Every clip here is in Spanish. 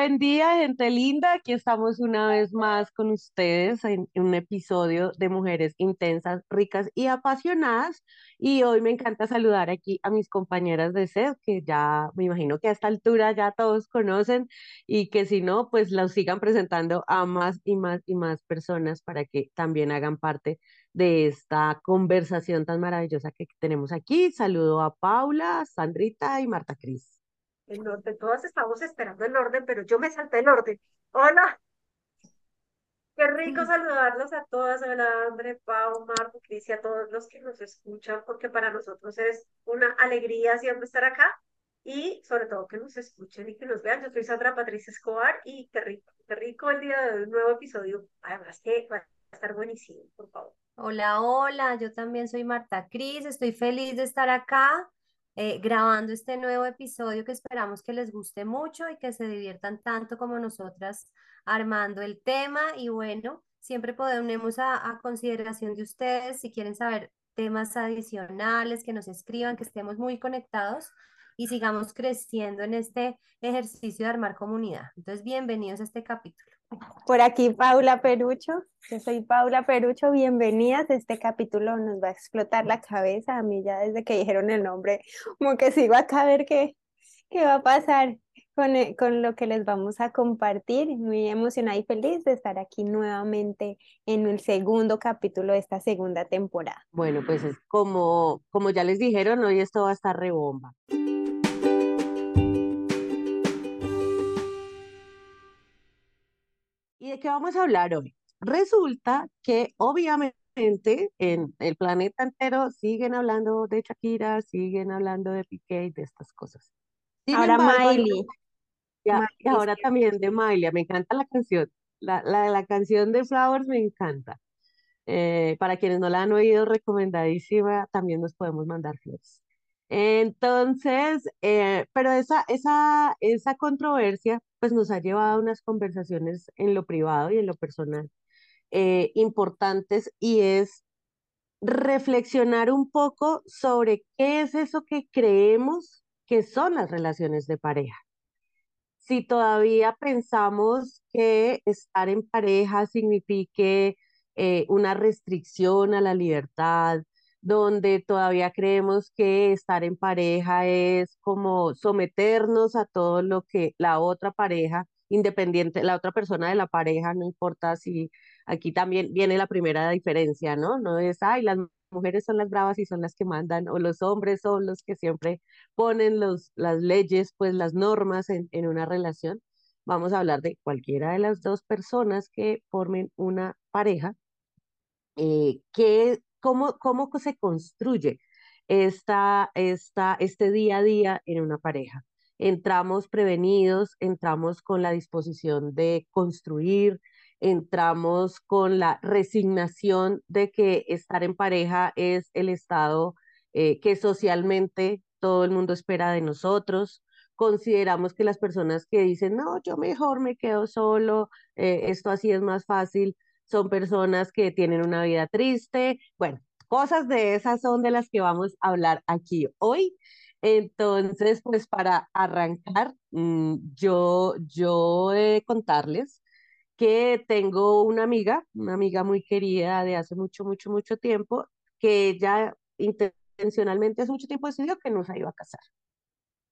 buen día, gente linda. Aquí estamos una vez más con ustedes en, un episodio de Mujeres Intensas, Ricas y Apasionadas. Y hoy me encanta saludar aquí a mis compañeras de SED, que ya me imagino que a esta altura ya todos conocen y que si no, pues los sigan presentando a más y más y más personas para que también hagan parte de esta conversación tan maravillosa que tenemos aquí. Saludo a Paula, Sandrita y Marta Cris. En orden, todas estamos esperando el orden, pero yo me salté el orden. Hola, qué rico saludarlos a todas. Hola, André, Pau, Marco, Cris y a todos los que nos escuchan, porque para nosotros es una alegría siempre estar acá y sobre todo que nos escuchen y que nos vean. Yo soy Sandra Patricia Escobar y qué rico, qué rico el día de hoy, un nuevo episodio. Además que va a estar buenísimo, por favor. Hola, hola, yo también soy Marta Cris, estoy feliz de estar acá eh, grabando este nuevo episodio que esperamos que les guste mucho y que se diviertan tanto como nosotras armando el tema. Y bueno, siempre ponemos a, a consideración de ustedes si quieren saber temas adicionales, que nos escriban, que estemos muy conectados y sigamos creciendo en este ejercicio de armar comunidad. Entonces, bienvenidos a este capítulo. Por aquí Paula Perucho, yo soy Paula Perucho, bienvenidas. Este capítulo nos va a explotar la cabeza. A mí ya desde que dijeron el nombre, como que sigo acá a ver qué, qué va a pasar con, eh, con lo que les vamos a compartir. Muy emocionada y feliz de estar aquí nuevamente en el segundo capítulo de esta segunda temporada. Bueno, pues es como, como ya les dijeron, hoy esto va a estar rebomba. ¿Y de qué vamos a hablar hoy? Resulta que obviamente en el planeta entero siguen hablando de Shakira, siguen hablando de Piqué y de estas cosas. Sin Ahora embargo, Miley, ya- y ahora también de Miley, me encanta la canción. La, la, la canción de Flowers me encanta. Eh, para quienes no la han oído, recomendadísima, también nos podemos mandar flores. Entonces, eh, pero esa, esa, esa controversia pues nos ha llevado a unas conversaciones en lo privado y en lo personal eh, importantes y es reflexionar un poco sobre qué es eso que creemos que son las relaciones de pareja. Si todavía pensamos que estar en pareja signifique eh, una restricción a la libertad, donde todavía creemos que estar en pareja es como someternos a todo lo que la otra pareja, independiente, la otra persona de la pareja, no importa si aquí también viene la primera diferencia, ¿no? No es, ay, las mujeres son las bravas y son las que mandan, o los hombres son los que siempre ponen los, las leyes, pues las normas en, en una relación. Vamos a hablar de cualquiera de las dos personas que formen una pareja, eh, que, cómo, cómo se construye esta, esta, este día a día en una pareja. Entramos prevenidos, entramos con la disposición de construir, entramos con la resignación de que estar en pareja es el estado eh, que socialmente todo el mundo espera de nosotros. Consideramos que las personas que dicen, no, yo mejor me quedo solo, eh, esto así es más fácil, son personas que tienen una vida triste. Bueno, cosas de esas son de las que vamos a hablar aquí hoy. Entonces, pues para arrancar, mm, yo, yo eh, contarles que tengo una amiga, una amiga muy querida de hace mucho, mucho, mucho tiempo, que ella intencionalmente hace mucho tiempo decidió que no se iba a casar.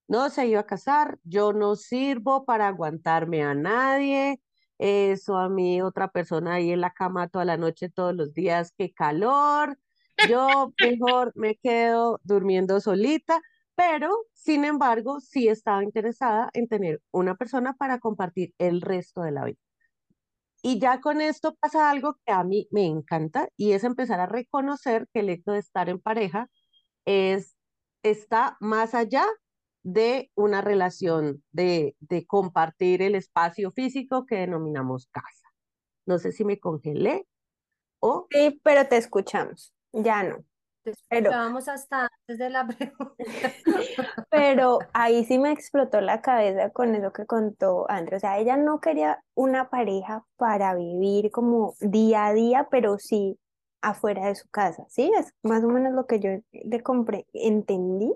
No se iba a casar, yo no sirvo para aguantarme a nadie, eso a mí otra persona ahí en la cama toda la noche, todos los días, qué calor, yo mejor me quedo durmiendo solita, pero sin embargo sí estaba interesada en tener una persona para compartir el resto de la vida. Y ya con esto pasa algo que a mí me encanta y es empezar a reconocer que el hecho de estar en pareja es, está más allá de una relación de, de compartir el espacio físico que denominamos casa. No sé si me congelé o... Sí, pero te escuchamos. Ya no. Te Pero, escuchábamos hasta antes de la pregunta. pero ahí sí me explotó la cabeza con eso que contó André. O sea, ella no quería una pareja para vivir como día a día, pero sí afuera de su casa. ¿Sí? Es más o menos lo que yo le compré, entendí.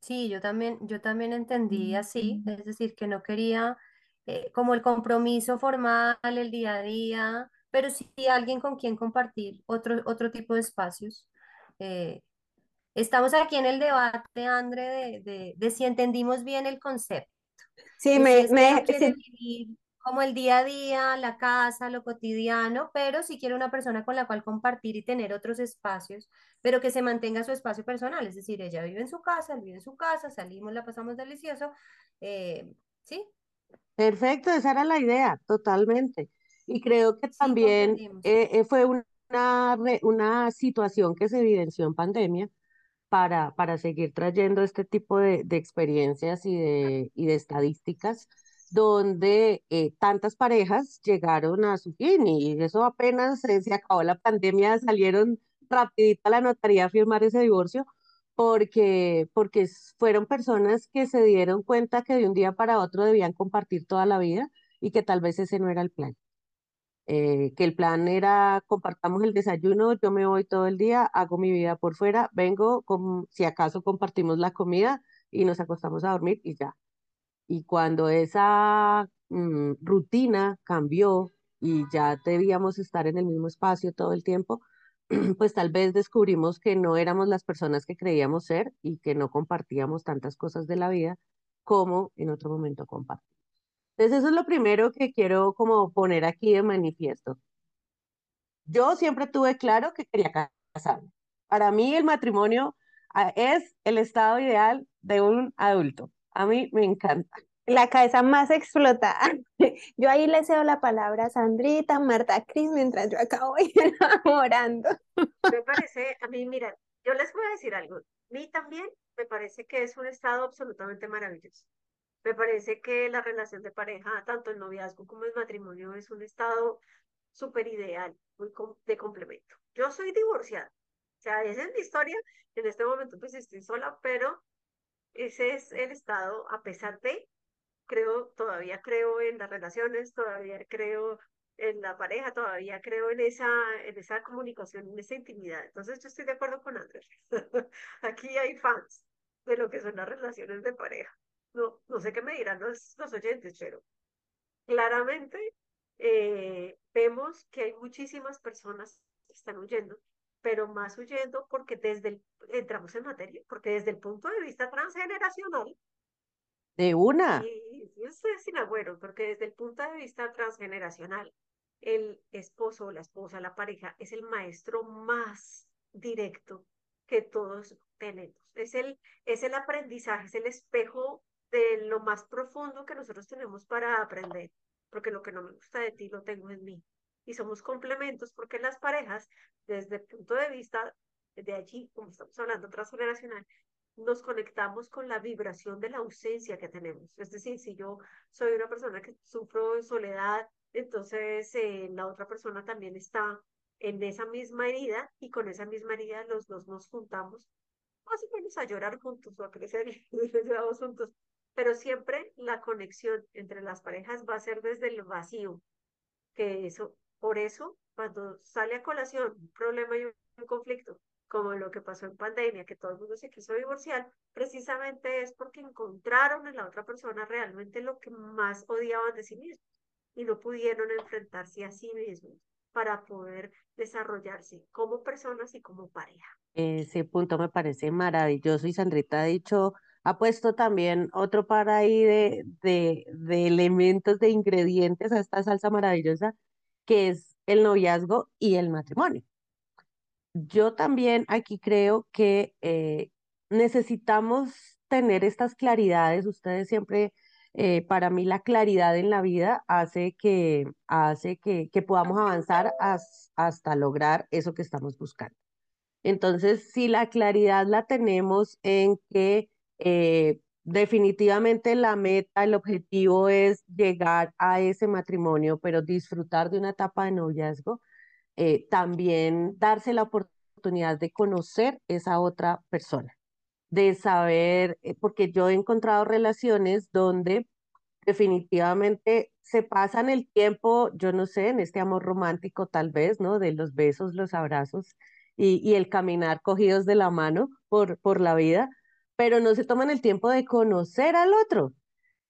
Sí, yo también, yo también entendí así, es decir, que no quería eh, como el compromiso formal, el día a día, pero sí alguien con quien compartir otro, otro tipo de espacios. Eh, estamos aquí en el debate, André, de, de, de si entendimos bien el concepto, Sí, de si me, me, sí, vivir como el día a día, la casa, lo cotidiano, pero sí quiere una persona con la cual compartir y tener otros espacios pero que se mantenga su espacio personal, es decir, ella vive en su casa, él vive en su casa, salimos, la pasamos delicioso, eh, ¿sí? Perfecto, esa era la idea, totalmente. Y creo que también eh, eh, fue una, una situación que se evidenció en pandemia para, para seguir trayendo este tipo de, de experiencias y de, y de estadísticas donde eh, tantas parejas llegaron a su fin y eso apenas eh, se acabó la pandemia, salieron rapidito a la notaría a firmar ese divorcio porque, porque fueron personas que se dieron cuenta que de un día para otro debían compartir toda la vida y que tal vez ese no era el plan eh, que el plan era compartamos el desayuno, yo me voy todo el día, hago mi vida por fuera, vengo, com- si acaso compartimos la comida y nos acostamos a dormir y ya. Y cuando esa mm, rutina cambió y ya debíamos estar en el mismo espacio todo el tiempo, pues tal vez descubrimos que no éramos las personas que creíamos ser y que no compartíamos tantas cosas de la vida como en otro momento compartimos. Entonces eso es lo primero que quiero como poner aquí de manifiesto. Yo siempre tuve claro que quería ca- casarme. Para mí el matrimonio ah, es el estado ideal de un adulto. A mí me encanta. la cabeza más explotada. Yo ahí le cedo la palabra a Sandrita, Marta Cris, mientras yo acabo enamorando. Me parece, a mí, mira, yo les voy a decir algo. A mí también me parece que es un estado absolutamente maravilloso. Me parece que la relación de pareja, tanto el noviazgo como el matrimonio, es un estado súper ideal, muy de complemento. Yo soy divorciada, o sea, esa es mi historia. En este momento pues estoy sola, pero ese es el estado, a pesar de creo, todavía creo en las relaciones, todavía creo en la pareja, todavía creo en esa, en esa comunicación, en esa intimidad. Entonces yo estoy de acuerdo con Andrés. Aquí hay fans de lo que son las relaciones de pareja. No, no sé qué me dirán los, los oyentes, pero claramente eh, vemos que hay muchísimas personas que están huyendo, pero más huyendo porque desde el, entramos en materia, porque desde el punto de vista transgeneracional, De una. y yo estoy sin agüero, porque desde el punto de vista transgeneracional, el esposo la esposa, la pareja, es el maestro más directo que todos tenemos. Es el, es el aprendizaje, es el espejo de lo más profundo que nosotros tenemos para aprender, porque lo que no me gusta de ti lo tengo en mí. Y somos complementos porque las parejas, desde el punto de vista de allí, como estamos hablando transgeneracional, nos conectamos con la vibración de la ausencia que tenemos. Es decir, si yo soy una persona que sufro de soledad, entonces eh, la otra persona también está en esa misma herida y con esa misma herida los dos nos juntamos más o menos a llorar juntos o a crecer juntos. Pero siempre la conexión entre las parejas va a ser desde el vacío, que eso, por eso, cuando sale a colación un problema y un conflicto, como lo que pasó en pandemia, que todo el mundo se quiso divorciar, precisamente es porque encontraron en la otra persona realmente lo que más odiaban de sí mismos y no pudieron enfrentarse a sí mismos para poder desarrollarse como personas y como pareja. Ese punto me parece maravilloso y Sandrita ha dicho, ha puesto también otro par ahí de, de, de elementos, de ingredientes a esta salsa maravillosa, que es el noviazgo y el matrimonio. Yo también aquí creo que eh, necesitamos tener estas claridades. Ustedes siempre, eh, para mí, la claridad en la vida hace que, hace que, que podamos avanzar has- hasta lograr eso que estamos buscando. Entonces, si la claridad la tenemos en que eh, definitivamente la meta, el objetivo es llegar a ese matrimonio, pero disfrutar de una etapa de noviazgo eh, también darse la oportunidad de conocer esa otra persona, de saber, eh, porque yo he encontrado relaciones donde definitivamente se pasan el tiempo, yo no sé, en este amor romántico tal vez, ¿no? De los besos, los abrazos y, el caminar cogidos de la mano por la vida, pero no se toman el tiempo de conocer al otro.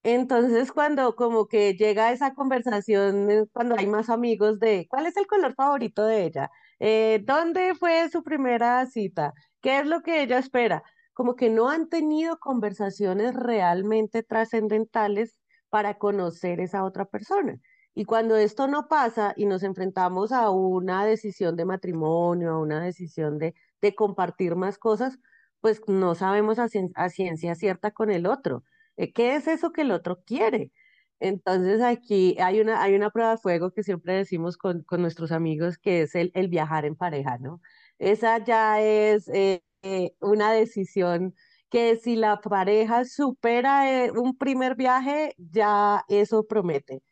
Entonces, cuando como que llega esa conversación, eh, cuando hay más amigos de cuál es el color favorito de ella, Eh, dónde fue su primera cita, qué es lo que ella espera, como que no han tenido conversaciones realmente trascendentales para conocer esa otra persona. Y cuando esto no pasa y nos enfrentamos a una decisión de matrimonio, a una decisión de, de compartir más cosas, pues no sabemos a, cien- a ciencia cierta con el otro. Eh, ¿Qué es eso que el otro quiere? Entonces aquí hay una, hay una prueba de fuego que siempre decimos con, con nuestros amigos que es el, el viajar en pareja, ¿no? Esa ya es eh, eh, una decisión que si la pareja supera un primer viaje, ya eso promete,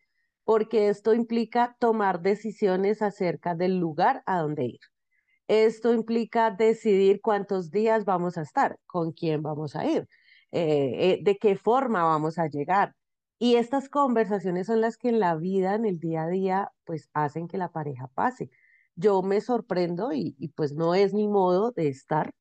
porque esto implica tomar decisiones acerca del lugar a donde ir. Esto implica decidir cuántos días vamos a estar, con quién vamos a ir, eh, eh, de qué forma vamos a llegar. Y estas conversaciones son las que en la vida, en el día a día, pues hacen que la pareja pase. Yo me sorprendo y, pues no es mi modo de estar,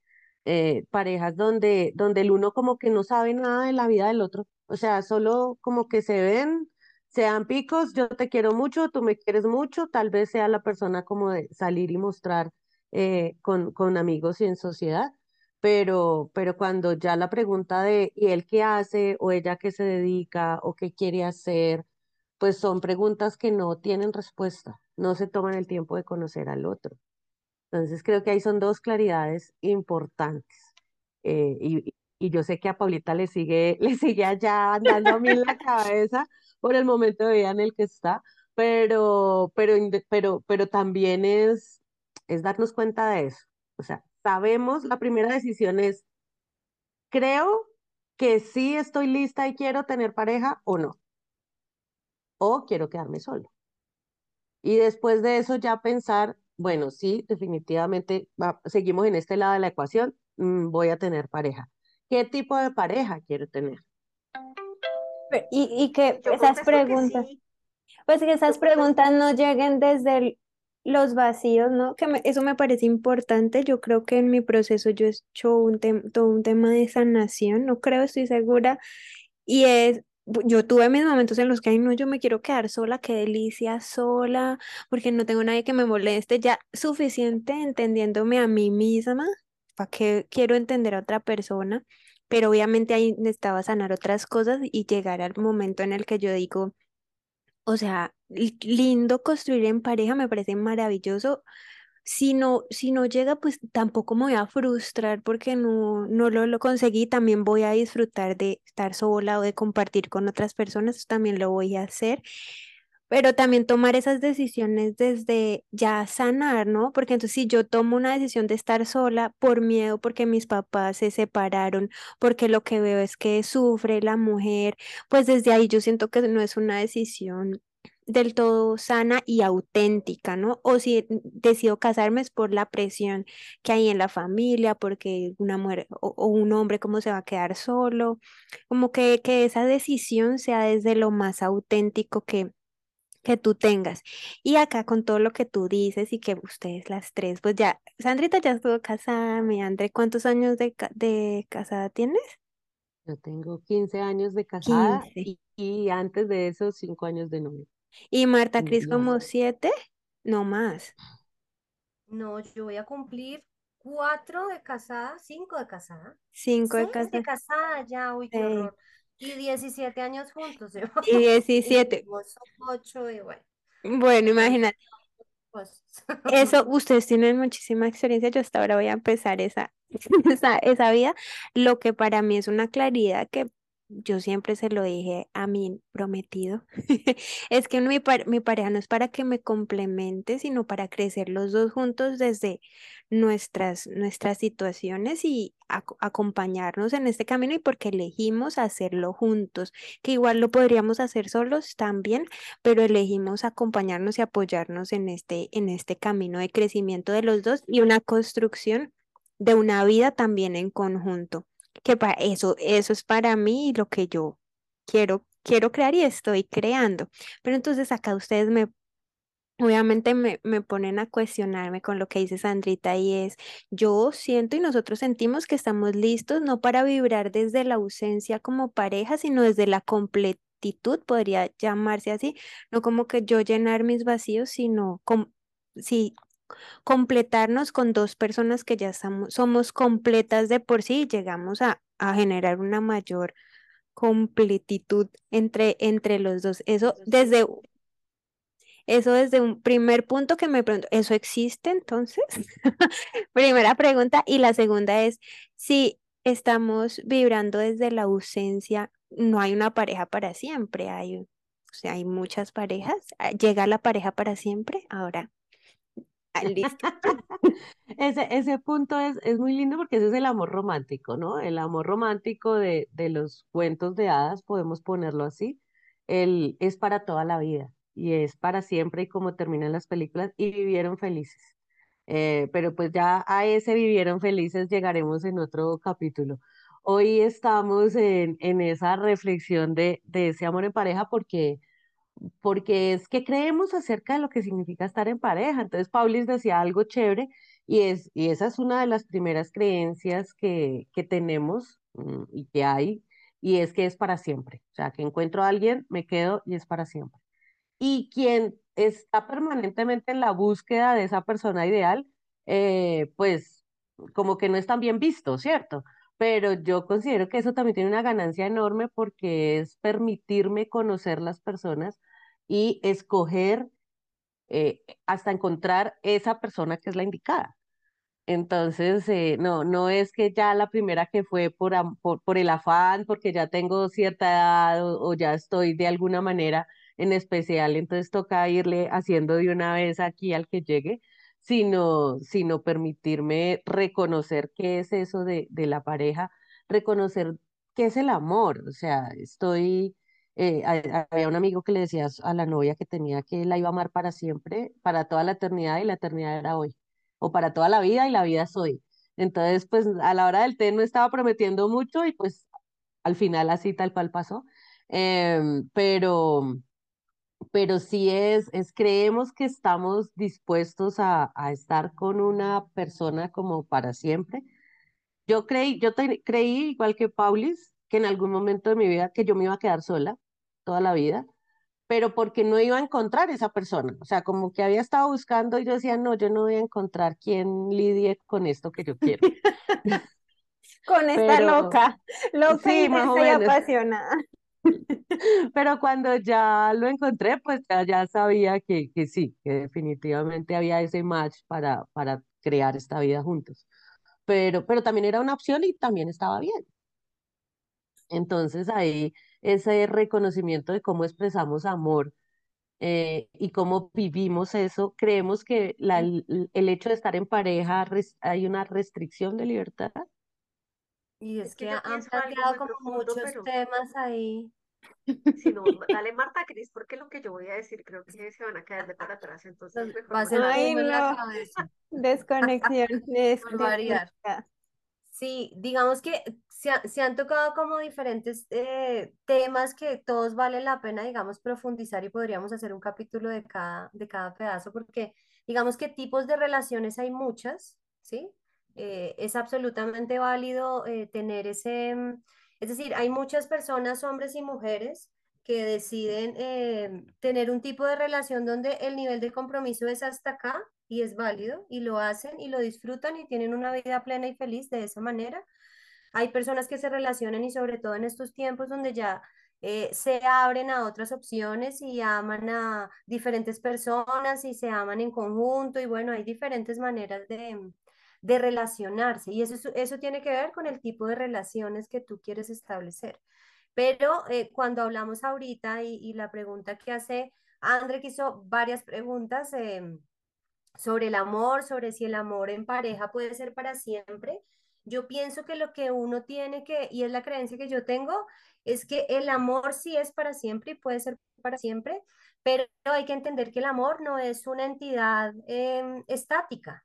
eh, parejas donde, donde el uno como que no sabe nada de la vida del otro, o sea, solo como que se ven, se dan picos, yo te quiero mucho, tú me quieres mucho, tal vez sea la persona como de salir y mostrar eh, con, con amigos y en sociedad, pero, pero cuando ya la pregunta de ¿y él qué hace? o ella qué se dedica o qué quiere hacer, pues son preguntas que no tienen respuesta, no se toman el tiempo de conocer al otro. Entonces creo que ahí son dos claridades importantes. Eh, y, y yo sé que a Paulita le sigue, le sigue allá andando a mí en la cabeza por el momento de vida en el que está, pero, pero, pero, pero también es, es darnos cuenta de eso. O sea, sabemos, la primera decisión es, creo que sí estoy lista y quiero tener pareja o no, o quiero quedarme solo. Y después de eso ya pensar, bueno, sí, definitivamente va- seguimos en este lado de la ecuación, mm, voy a tener pareja. ¿Qué tipo de pareja quiero tener? Pero- Y, y que Yo esas que preguntas, sí, pues que esas preguntas no lleguen desde el- los vacíos, ¿no? Que eso me parece importante. Yo creo que en mi proceso yo he hecho un todo un tema de sanación, no creo, estoy segura. Y es, yo tuve mis momentos en los que, ay, no, yo me quiero quedar sola, qué delicia sola, porque no tengo nadie que me moleste, ya suficiente entendiéndome a mí misma, ¿para qué quiero entender a otra persona? Pero obviamente ahí necesitaba sanar otras cosas y llegar al momento en el que yo digo, o sea, li- lindo construir en pareja, me parece maravilloso. Si no, si no llega, pues tampoco me voy a frustrar porque no, no lo, lo conseguí. También voy a disfrutar de estar sola o de compartir con otras personas, también lo voy a hacer. Pero también tomar esas decisiones desde ya sanar, ¿no? Porque entonces si yo tomo una decisión de estar sola por miedo, porque mis papás se separaron, porque lo que veo es que sufre la mujer, pues desde ahí yo siento que no es una decisión del todo sana y auténtica, ¿no? O si decido casarme es por la presión que hay en la familia, porque una mujer o, un hombre cómo se va a quedar solo, como que, que esa decisión sea desde lo más auténtico que que tú tengas. Y acá con todo lo que tú dices y que ustedes las tres, pues ya, Sandrita ya estuvo casada, mi André, ¿cuántos años de, de casada tienes? Yo tengo 15 años de casada 15. y, y antes de eso 5 años de novia. Y Marta Cris como así. siete, no más. No, yo voy a cumplir cuatro de casada, cinco de casada, Cinco de seis de casada. casada ya, uy, qué horror. Y 17 años juntos, ¿sí? Y Y 17. tuvimos ocho y bueno, Bueno, imagínate. pues. Eso, ustedes tienen muchísima experiencia. Yo hasta ahora voy a empezar esa, esa, esa vida. Lo que para mí es una claridad que yo siempre se lo dije a mi prometido. Es que mi, par- mi pareja no es para que me complemente, sino para crecer los dos juntos desde nuestras, nuestras situaciones y aco- acompañarnos en este camino y porque elegimos hacerlo juntos, que igual lo podríamos hacer solos también pero elegimos acompañarnos y apoyarnos en este, en este camino de crecimiento de los dos y una construcción de una vida también en conjunto. Que para eso, eso es para mí lo que yo quiero, quiero crear y estoy creando. Pero entonces acá ustedes me obviamente me, me ponen a cuestionarme con lo que dice Sandrita y es, yo siento y nosotros sentimos que estamos listos no para vibrar desde la ausencia como pareja, sino desde la completitud, podría llamarse así, no como que yo llenar mis vacíos, sino com- sí, completarnos con dos personas que ya estamos, somos completas de por sí y llegamos a, a generar una mayor completitud entre, entre los dos. Eso desde, eso desde un primer punto que me pregunto, ¿eso existe entonces? Primera pregunta. Y la segunda es, si estamos vibrando desde la ausencia, no hay una pareja para siempre, hay, o sea, hay muchas parejas. ah, ¿Llega la pareja para siempre? Ahora, ah, listo. Ese, ese punto es, es muy lindo porque ese es el amor romántico, ¿no? El amor romántico de, de los cuentos de hadas, podemos ponerlo así. El, es para toda la vida y es para siempre y como terminan las películas y vivieron felices. Eh, pero pues ya a ese vivieron felices llegaremos en otro capítulo. Hoy estamos en, en esa reflexión de, de ese amor en pareja porque porque es que creemos acerca de lo que significa estar en pareja. Entonces, Paulis decía algo chévere y, es, y esa es una de las primeras creencias que, que tenemos mm, y que hay, y es que es para siempre. O sea, que encuentro a alguien, me quedo y es para siempre. Y quien está permanentemente en la búsqueda de esa persona ideal, eh, pues como que no es tan bien visto, ¿cierto? Pero yo considero que eso también tiene una ganancia enorme porque es permitirme conocer las personas y escoger eh, hasta encontrar esa persona que es la indicada. Entonces, eh, no, no es que ya la primera que fue por, por el afán, porque ya tengo cierta edad o, o ya estoy de alguna manera en especial, entonces toca irle haciendo de una vez aquí al que llegue, sino, sino permitirme reconocer qué es eso de, de la pareja, reconocer qué es el amor. O sea, estoy, eh, ha- había un amigo que le decía a la novia que tenía que la iba a amar para siempre, para toda la eternidad y la eternidad era hoy o para toda la vida y la vida es hoy. Entonces, pues a la hora del té no estaba prometiendo mucho y pues al final así tal cual pasó. Em, pero, pero sí es, es, creemos que estamos dispuestos a, a estar con una persona como para siempre. Yo creí, yo te- creí, igual que Paulis, que en algún momento de mi vida que yo me iba a quedar sola toda la vida pero porque no iba a encontrar esa persona. O sea, como que había estado buscando y yo decía, no, yo no voy a encontrar quien lidie con esto que yo quiero. Con esta Pero loca, loca, sí, más o y menos. apasionada. Pero cuando ya lo encontré, pues ya, ya sabía que, que sí, que definitivamente había ese match para, para crear esta vida juntos. Pero, pero también era una opción y también estaba bien. Entonces ahí ese reconocimiento de cómo expresamos amor eh, y cómo vivimos eso, creemos que la, el hecho de estar en pareja hay una restricción de libertad. Y Es es que que yo han pienso algo planteado muy como profundo, muchos pero temas ahí. si no, dale Marta Cris, porque lo que yo voy a decir creo que se van a caer de para atrás, entonces mejor Va a la cabeza, desconexión, des- por variar. desconectada. Sí, digamos que se, ha- se han tocado como diferentes eh, temas que todos valen la pena, digamos, profundizar y podríamos hacer un capítulo de cada, de cada pedazo, porque digamos que tipos de relaciones hay muchas, ¿sí? Eh, es absolutamente válido eh, tener ese, mm, es decir, hay muchas personas, hombres y mujeres, que deciden eh, tener un tipo de relación donde el nivel de compromiso es hasta acá y es válido y lo hacen y lo disfrutan y tienen una vida plena y feliz de esa manera. Hay personas que se relacionan y sobre todo en estos tiempos donde ya se abren a otras opciones y aman a diferentes personas y se aman en conjunto y bueno, hay diferentes maneras de, de relacionarse y eso, es- eso tiene que ver con el tipo de relaciones que tú quieres establecer. Pero eh, cuando hablamos ahorita y, y la pregunta que hace André, que hizo varias preguntas, em, sobre el amor, sobre si el amor en pareja puede ser para siempre. Yo pienso que lo que uno tiene que, y es la creencia que yo tengo, es que el amor sí es para siempre y puede ser para siempre, pero hay que entender que el amor no es una entidad em, estática.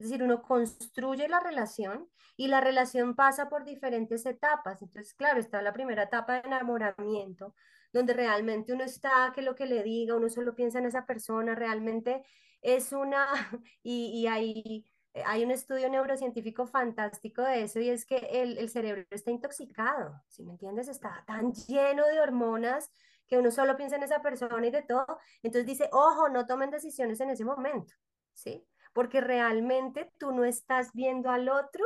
Es decir, uno construye la relación y la relación pasa por diferentes etapas. Entonces, claro, está la primera etapa de enamoramiento, donde realmente uno está, que lo que le diga, uno solo piensa en esa persona, realmente es una, y, hay, hay un estudio neurocientífico fantástico de eso, y es que el, cerebro está intoxicado, ¿sí me entiendes? Está tan lleno de hormonas que uno solo piensa en esa persona y de todo, entonces dice, ojo, no tomen decisiones en ese momento, ¿sí? Porque realmente tú no estás viendo al otro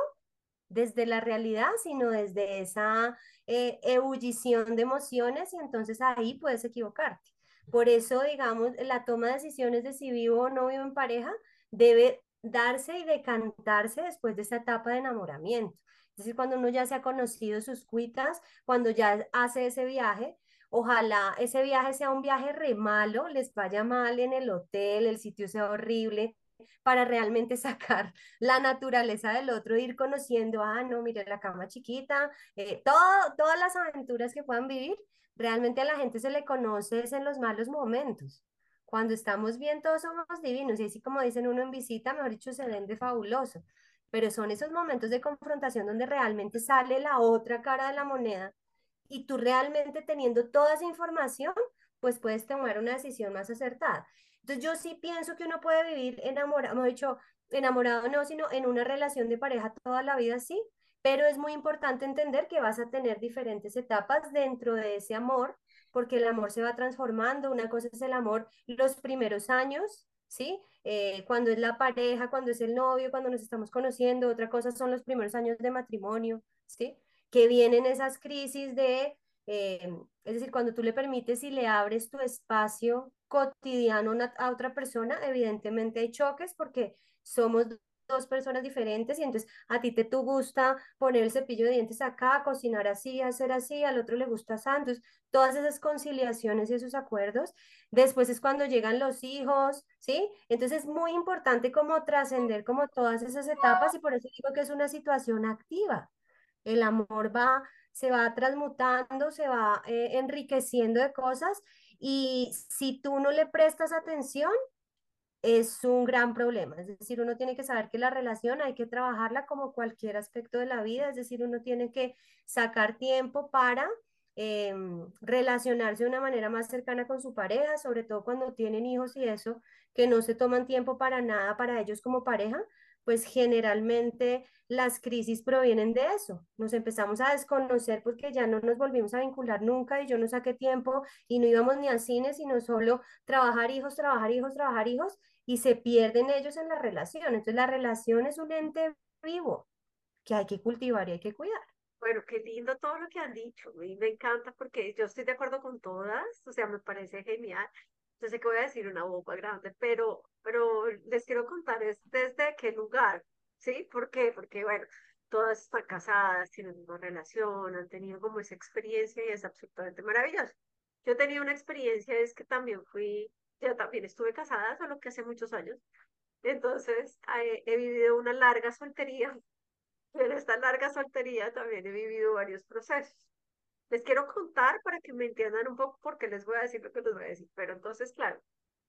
desde la realidad, sino desde esa eh, ebullición de emociones y entonces ahí puedes equivocarte. Por eso, digamos, la toma de decisiones de si vivo o no vivo en pareja debe darse y decantarse después de esa etapa de enamoramiento. Es decir, cuando uno ya se ha conocido sus cuitas, cuando ya hace ese viaje, ojalá ese viaje sea un viaje re malo, les vaya mal en el hotel, el sitio sea horrible, para realmente sacar la naturaleza del otro, ir conociendo, ah, no, mire la cama chiquita, eh, todo, todas las aventuras que puedan vivir, realmente a la gente se le conoce es en los malos momentos. Cuando estamos bien, todos somos divinos, y así como dicen uno en visita, mejor dicho, se vende fabuloso. Pero son esos momentos de confrontación donde realmente sale la otra cara de la moneda y tú realmente teniendo toda esa información, pues puedes tomar una decisión más acertada. Entonces yo sí pienso que uno puede vivir enamorado, hemos dicho, enamorado no, sino en una relación de pareja toda la vida, sí, pero es muy importante entender que vas a tener diferentes etapas dentro de ese amor, porque el amor se va transformando, una cosa es el amor los primeros años, ¿sí? Eh, cuando es la pareja, cuando es el novio, cuando nos estamos conociendo, otra cosa son los primeros años de matrimonio, ¿sí? Que vienen esas crisis de, eh, es decir, cuando tú le permites y le abres tu espacio cotidiano a otra persona, evidentemente hay choques porque somos dos personas diferentes y entonces a ti te tú gusta poner el cepillo de dientes acá, cocinar así, hacer así, al otro le gusta así, todas esas conciliaciones y esos acuerdos, después es cuando llegan los hijos, ¿sí? Entonces es muy importante como trascender como todas esas etapas y por eso digo que es una situación activa. El amor va, se va transmutando, se va eh, enriqueciendo de cosas y si tú no le prestas atención, es un gran problema. Es decir, uno tiene que saber que la relación hay que trabajarla como cualquier aspecto de la vida. Es decir, uno tiene que sacar tiempo para em, relacionarse de una manera más cercana con su pareja, sobre todo cuando tienen hijos y eso, que no se toman tiempo para nada para ellos como pareja, pues generalmente las crisis provienen de eso. Nos empezamos a desconocer porque ya no nos volvimos a vincular nunca y yo no saqué tiempo y no íbamos ni al cine, sino solo trabajar hijos, trabajar hijos, trabajar hijos y se pierden ellos en la relación. Entonces la relación es un ente vivo que hay que cultivar y hay que cuidar. Bueno, qué lindo todo lo que han dicho. Y me encanta porque yo estoy de acuerdo con todas, o sea, me parece genial. Yo sé que voy a decir una boca grande, pero, pero les quiero contar es desde qué lugar, ¿sí? ¿Por qué? Porque, bueno, todas están casadas, tienen una relación, han tenido como esa experiencia y es absolutamente maravilloso. Yo tenía una experiencia, es que también fui, ya también estuve casada, solo que hace muchos años. Entonces, he, he vivido una larga soltería. En esta larga soltería también he vivido varios procesos. Les quiero contar para que me entiendan un poco porque les voy a decir lo que les voy a decir. Pero entonces, claro,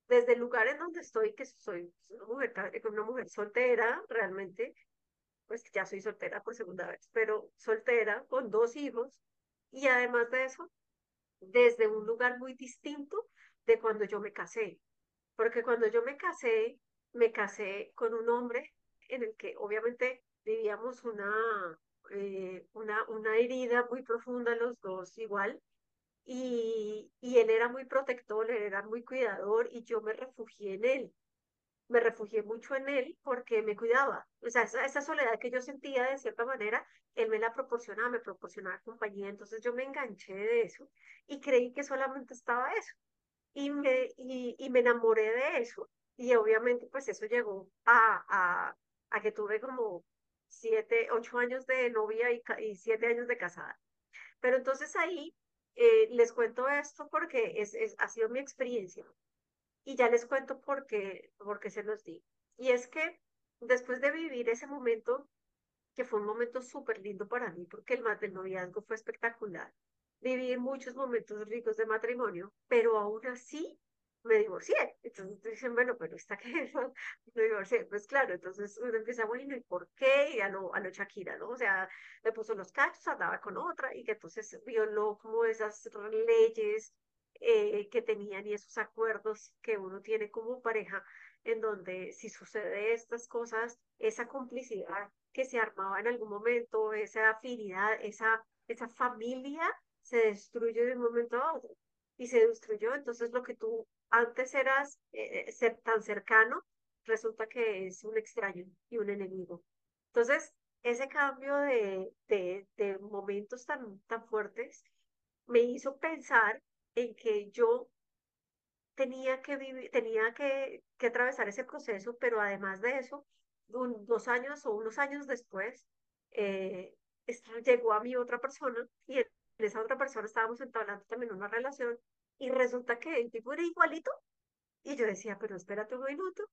desde el lugar en donde estoy, que soy una mujer, una mujer soltera, realmente, pues ya soy soltera por segunda vez, pero soltera con dos hijos y además de eso, desde un lugar muy distinto de cuando yo me casé. Porque cuando yo me casé, me casé con un hombre en el que obviamente vivíamos una, eh, una, una herida muy profunda los dos igual. Y, y él era muy protector, él era muy cuidador y yo me refugié en él. Me refugié mucho en él porque me cuidaba. O sea, esa, esa soledad que yo sentía de cierta manera, él me la proporcionaba, me proporcionaba compañía. Entonces yo me enganché de eso y creí que solamente estaba eso. Y me, y, y me enamoré de eso. Y obviamente pues eso llegó a, a, a que tuve como siete, ocho años de novia y, y siete años de casada. Pero entonces ahí eh, les cuento esto porque es, es, ha sido mi experiencia y ya les cuento por qué, se los di. Y es que después de vivir ese momento, que fue un momento súper lindo para mí, porque el, el noviazgo fue espectacular, viví muchos momentos ricos de matrimonio, pero aún así me divorcié. Entonces dicen, bueno, pero está que me divorcié. Pues claro, entonces uno empieza, bueno, ¿y por qué? Y a lo, a lo Shakira, ¿no? O sea, le puso los cachos, andaba con otra y que entonces violó como esas leyes eh, que tenían y esos acuerdos que uno tiene como pareja, en donde si sucede estas cosas, esa complicidad que se armaba en algún momento, esa afinidad, esa, esa familia se destruye de un momento a otro y se destruyó. Entonces lo que tú antes eras eh, ser tan cercano, resulta que es un extraño y un enemigo. Entonces, ese cambio de, de, de momentos tan, tan fuertes me hizo pensar en que yo tenía que vivir, tenía que, que atravesar ese proceso, pero además de eso, dos años o unos años después, eh, llegó a mí otra persona y esa otra persona estábamos entablando también una relación y resulta que el tipo era igualito y yo decía, pero espérate un minuto,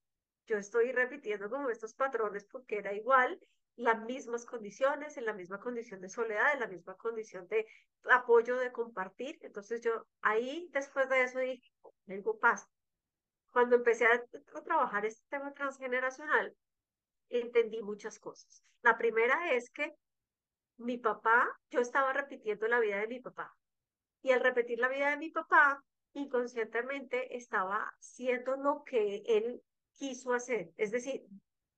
yo estoy repitiendo como estos patrones porque era igual, las mismas condiciones, en la misma condición de soledad, en la misma condición de apoyo, de compartir. Entonces yo ahí, después de eso, dije, algo pasa. Cuando empecé a, a trabajar este tema transgeneracional, entendí muchas cosas. La primera es que mi papá, yo estaba repitiendo la vida de mi papá. Y al repetir la vida de mi papá, inconscientemente estaba haciendo lo que él quiso hacer. Es decir,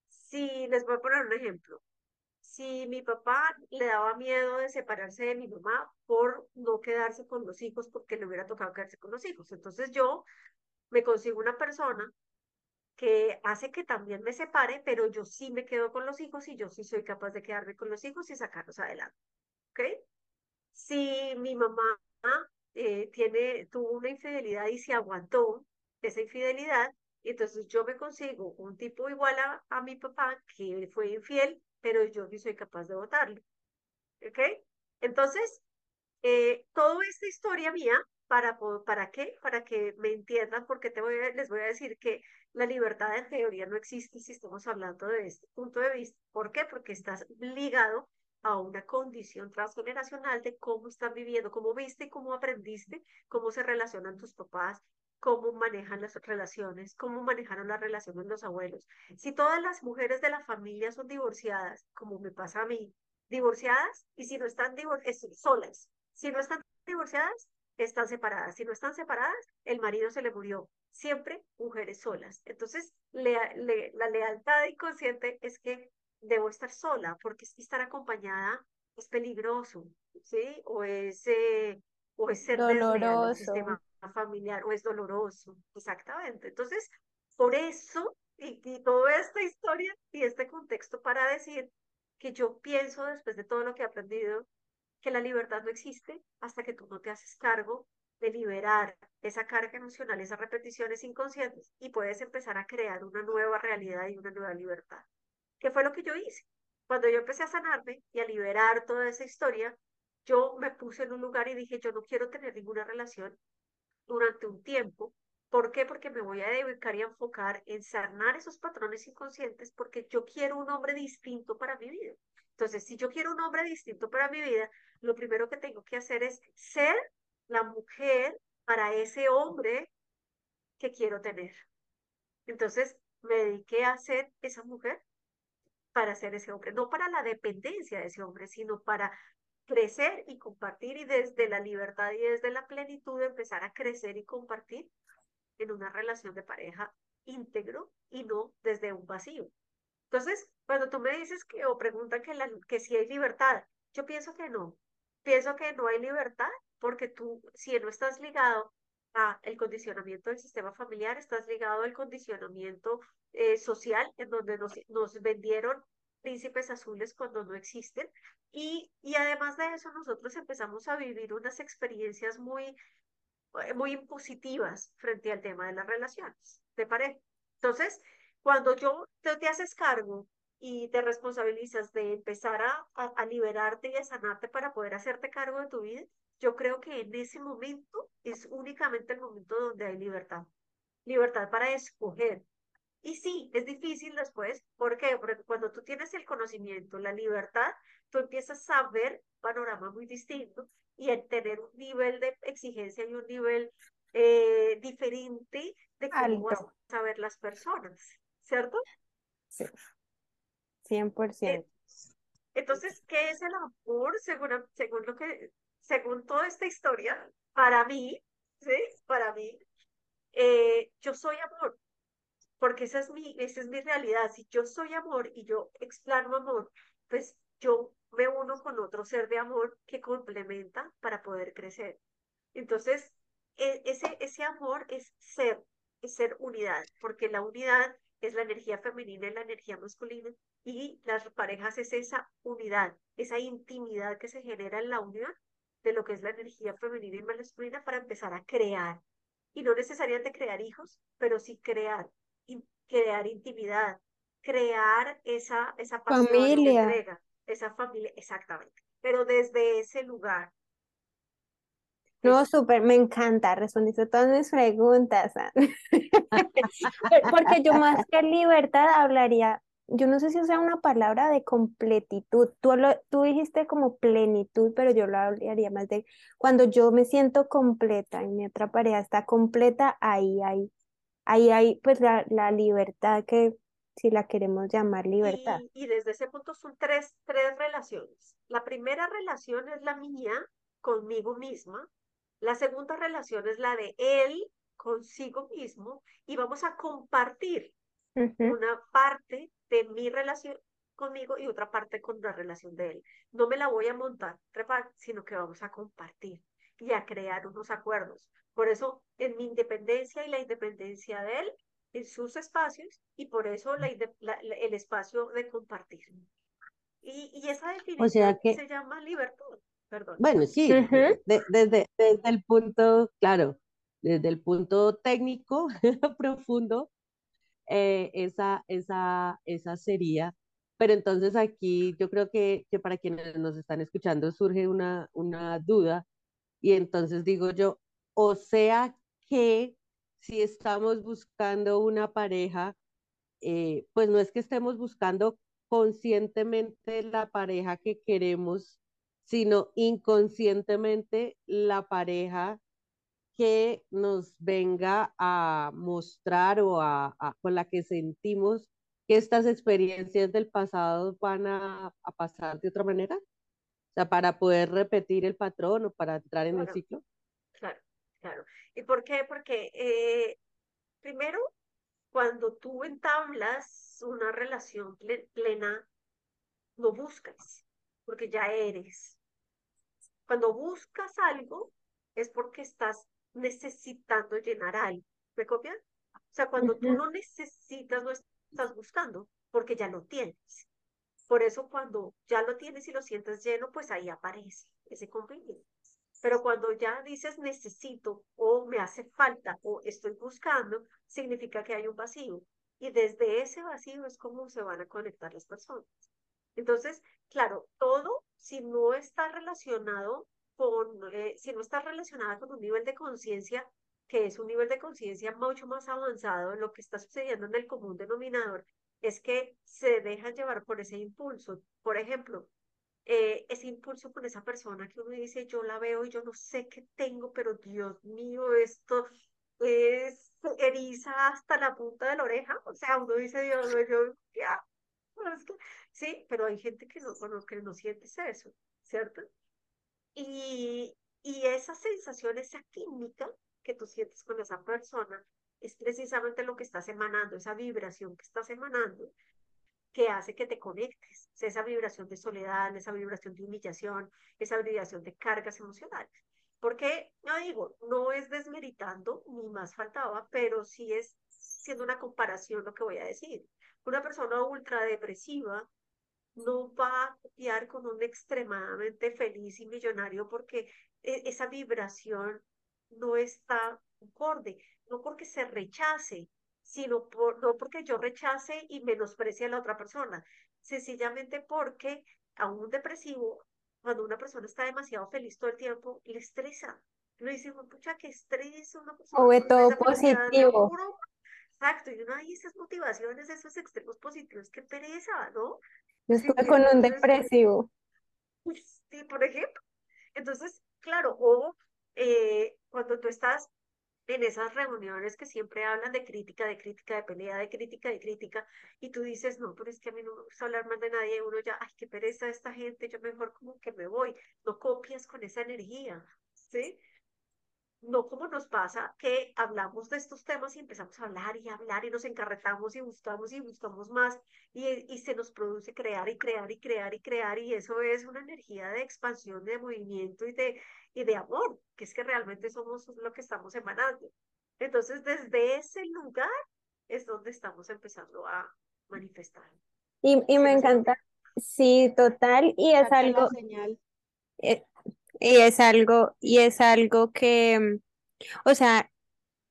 si les voy a poner un ejemplo, si mi papá le daba miedo de separarse de mi mamá por no quedarse con los hijos porque le hubiera tocado quedarse con los hijos, entonces yo me consigo una persona que hace que también me separe, pero yo sí me quedo con los hijos y yo sí soy capaz de quedarme con los hijos y sacarlos adelante. ¿Ok? Si mi mamá eh, tiene, tuvo una infidelidad y se aguantó esa infidelidad, entonces yo me consigo un tipo igual a, a mi papá que fue infiel, pero yo sí soy capaz de votarlo. ¿Ok? Entonces, eh, toda esta historia mía, ¿para, ¿para qué? Para que me entiendan, porque te voy les voy a decir que la libertad en teoría no existe si estamos hablando de este punto de vista. ¿Por qué? Porque estás ligado a una condición transgeneracional de cómo están viviendo, cómo viste cómo aprendiste, cómo se relacionan tus papás, cómo manejan las relaciones, cómo manejaron las relaciones los abuelos. Si todas las mujeres de la familia son divorciadas, como me pasa a mí, divorciadas, y si no están solas, si no están divorciadas, están separadas. Si no están separadas, el marido se le murió. Siempre mujeres solas. Entonces, la lealtad inconsciente es que debo estar sola, porque estar acompañada es peligroso, ¿sí? O es, eh, o es ser doloroso. sistema familiar, o es doloroso, exactamente. Entonces, por eso, y, y toda esta historia y este contexto para decir que yo pienso, después de todo lo que he aprendido, que la libertad no existe hasta que tú no te haces cargo de liberar esa carga emocional, esas repeticiones inconscientes y puedes empezar a crear una nueva realidad y una nueva libertad. ¿Qué fue lo que yo hice? Cuando yo empecé a sanarme y a liberar toda esa historia, yo me puse en un lugar y dije, yo no quiero tener ninguna relación durante un tiempo. ¿Por qué? Porque me voy a dedicar y a enfocar en sanar esos patrones inconscientes porque yo quiero un hombre distinto para mi vida. Entonces, si yo quiero un hombre distinto para mi vida, lo primero que tengo que hacer es ser la mujer para ese hombre que quiero tener. Entonces, me dediqué a ser esa mujer para ser ese hombre, no para la dependencia de ese hombre, sino para crecer y compartir y desde la libertad y desde la plenitud empezar a crecer y compartir en una relación de pareja íntegro y no desde un vacío. Entonces, cuando tú me dices que o preguntan que, la, que si hay libertad, yo pienso que no. Pienso que no hay libertad porque tú, si no estás ligado a el condicionamiento del sistema familiar, estás ligado al condicionamiento eh, social, en donde nos, nos vendieron príncipes azules cuando no existen. Y, y además de eso, nosotros empezamos a vivir unas experiencias muy, eh, muy impositivas frente al tema de las relaciones de pareja. Entonces, cuando yo te, te haces cargo y te responsabilizas de empezar a, a, liberarte y a sanarte para poder hacerte cargo de tu vida, yo creo que en ese momento es únicamente el momento donde hay libertad. Libertad para escoger. Y sí, es difícil después. ¿Por qué? Porque cuando tú tienes el conocimiento, la libertad, tú empiezas a ver panorama muy distinto y a tener un nivel de exigencia y un nivel eh, diferente de cómo vas a ver las personas, ¿cierto? Sí, 100%. Entonces, ¿qué es el amor según, según lo que según toda esta historia, para mí, ¿sí? Para mí, eh, yo soy amor, porque esa es mi, esa es mi realidad. Si yo soy amor y yo explano amor, pues yo me uno con otro ser de amor que complementa para poder crecer. Entonces, e, ese, ese amor es ser, es ser unidad, porque la unidad es la energía femenina y la energía masculina, y las parejas es esa unidad, esa intimidad que se genera en la unión de lo que es la energía femenina y masculina para empezar a crear. Y no necesariamente crear hijos, pero sí crear, crear intimidad, crear esa, esa pasión, Familia. entrega, esa familia, exactamente. Pero desde ese lugar. No, súper, me encanta, respondiste todas mis preguntas. Porque yo más que libertad hablaría, yo no sé si usa una palabra de completitud. Tú, lo- tú dijiste como plenitud, pero yo lo hablaría más de cuando yo me siento completa y mi otra pareja está completa, ahí hay, ahí hay pues la, la libertad que si la queremos llamar libertad. Y, y desde ese punto son tres, tres relaciones. La primera relación es la mía conmigo misma. La segunda relación es la de él consigo mismo. Y vamos a compartir una parte de mi relación conmigo y otra parte con la relación de él. No me la voy a montar, trepar, sino que vamos a compartir y a crear unos acuerdos. Por eso, en mi independencia y la independencia de él, en sus espacios, y por eso la inde- la- la- el espacio de compartir. Y, y esa definición sea que- se llama libertad. Perdón. Bueno, sí, de- desde, desde el punto, claro, desde el punto técnico profundo, eh, esa, esa, esa sería. Pero entonces aquí yo creo que, que para quienes nos están escuchando surge una, una duda y entonces digo yo, o sea que si estamos buscando una pareja, eh, pues no es que estemos buscando conscientemente la pareja que queremos, sino inconscientemente la pareja que nos venga a mostrar o a, a- con la que sentimos que estas experiencias del pasado van a, a pasar de otra manera. O sea, para poder repetir el patrón o para entrar en el ciclo. Claro, claro. ¿Y por qué? Porque eh, primero, cuando tú entablas una relación ple- plena, no buscas, porque ya eres. Cuando buscas algo, es porque estás necesitando llenar algo. ¿Me copian? O sea, cuando tú no necesitas, no estás buscando, porque ya lo tienes. Por eso cuando ya lo tienes y lo sientes lleno, pues ahí aparece ese cumplimiento. Pero cuando ya dices necesito o me hace falta o estoy buscando, significa que hay un vacío. Y desde ese vacío es como se van a conectar las personas. Entonces, claro, todo si no está relacionado con, eh, si no está relacionada con un nivel de conciencia, que es un nivel de conciencia mucho más avanzado, lo que está sucediendo en el común denominador es que se dejan llevar por ese impulso. Por ejemplo, eh, ese impulso con esa persona que uno dice, yo la veo y yo no sé qué tengo, pero Dios mío, esto es eriza hasta la punta de la oreja. O sea, uno dice, Dios mío, yo, que- sí, pero hay gente que no, bueno, que no siente eso, ¿cierto? Y, y esa sensación, esa química que tú sientes con esa persona, es precisamente lo que estás emanando, esa vibración que estás emanando, que hace que te conectes, esa vibración de soledad, esa vibración de humillación, esa vibración de cargas emocionales. Porque, no digo, no es desmeritando, ni más faltaba, pero sí es siendo una comparación lo que voy a decir. Una persona ultradepresiva no va a copiar con un extremadamente feliz y millonario porque e- esa vibración no está acorde, no porque se rechace, sino por, no porque yo rechace y menosprecie a la otra persona, sencillamente porque a un depresivo, cuando una persona está demasiado feliz todo el tiempo, le estresa. Dice, pucha, qué estrés una persona O ve todo positivo. puro Exacto, y uno ahí esas motivaciones, esos extremos positivos, qué pereza, ¿no? Yo Sí, estuve con un depresivo. Sí, por ejemplo. Entonces, claro, o eh, cuando tú estás en esas reuniones que siempre hablan de crítica, de crítica, de pelea, de crítica, de crítica, y tú dices, no, pero es que a mí no me gusta hablar mal de nadie, uno ya, ay, qué pereza esta gente, yo mejor como que me voy, no copias con esa energía, ¿sí? No como nos pasa que hablamos de estos temas y empezamos a hablar y hablar y nos encarretamos y buscamos y buscamos más y, y se nos produce crear y crear y crear y crear y eso es una energía de expansión, de movimiento y de, y de amor, que es que realmente somos lo que estamos emanando. Entonces, desde ese lugar es donde estamos empezando a manifestar. Y, y me encanta, sí, total, y es algo, señal. eh, y es algo, y es algo que, mm, o sea,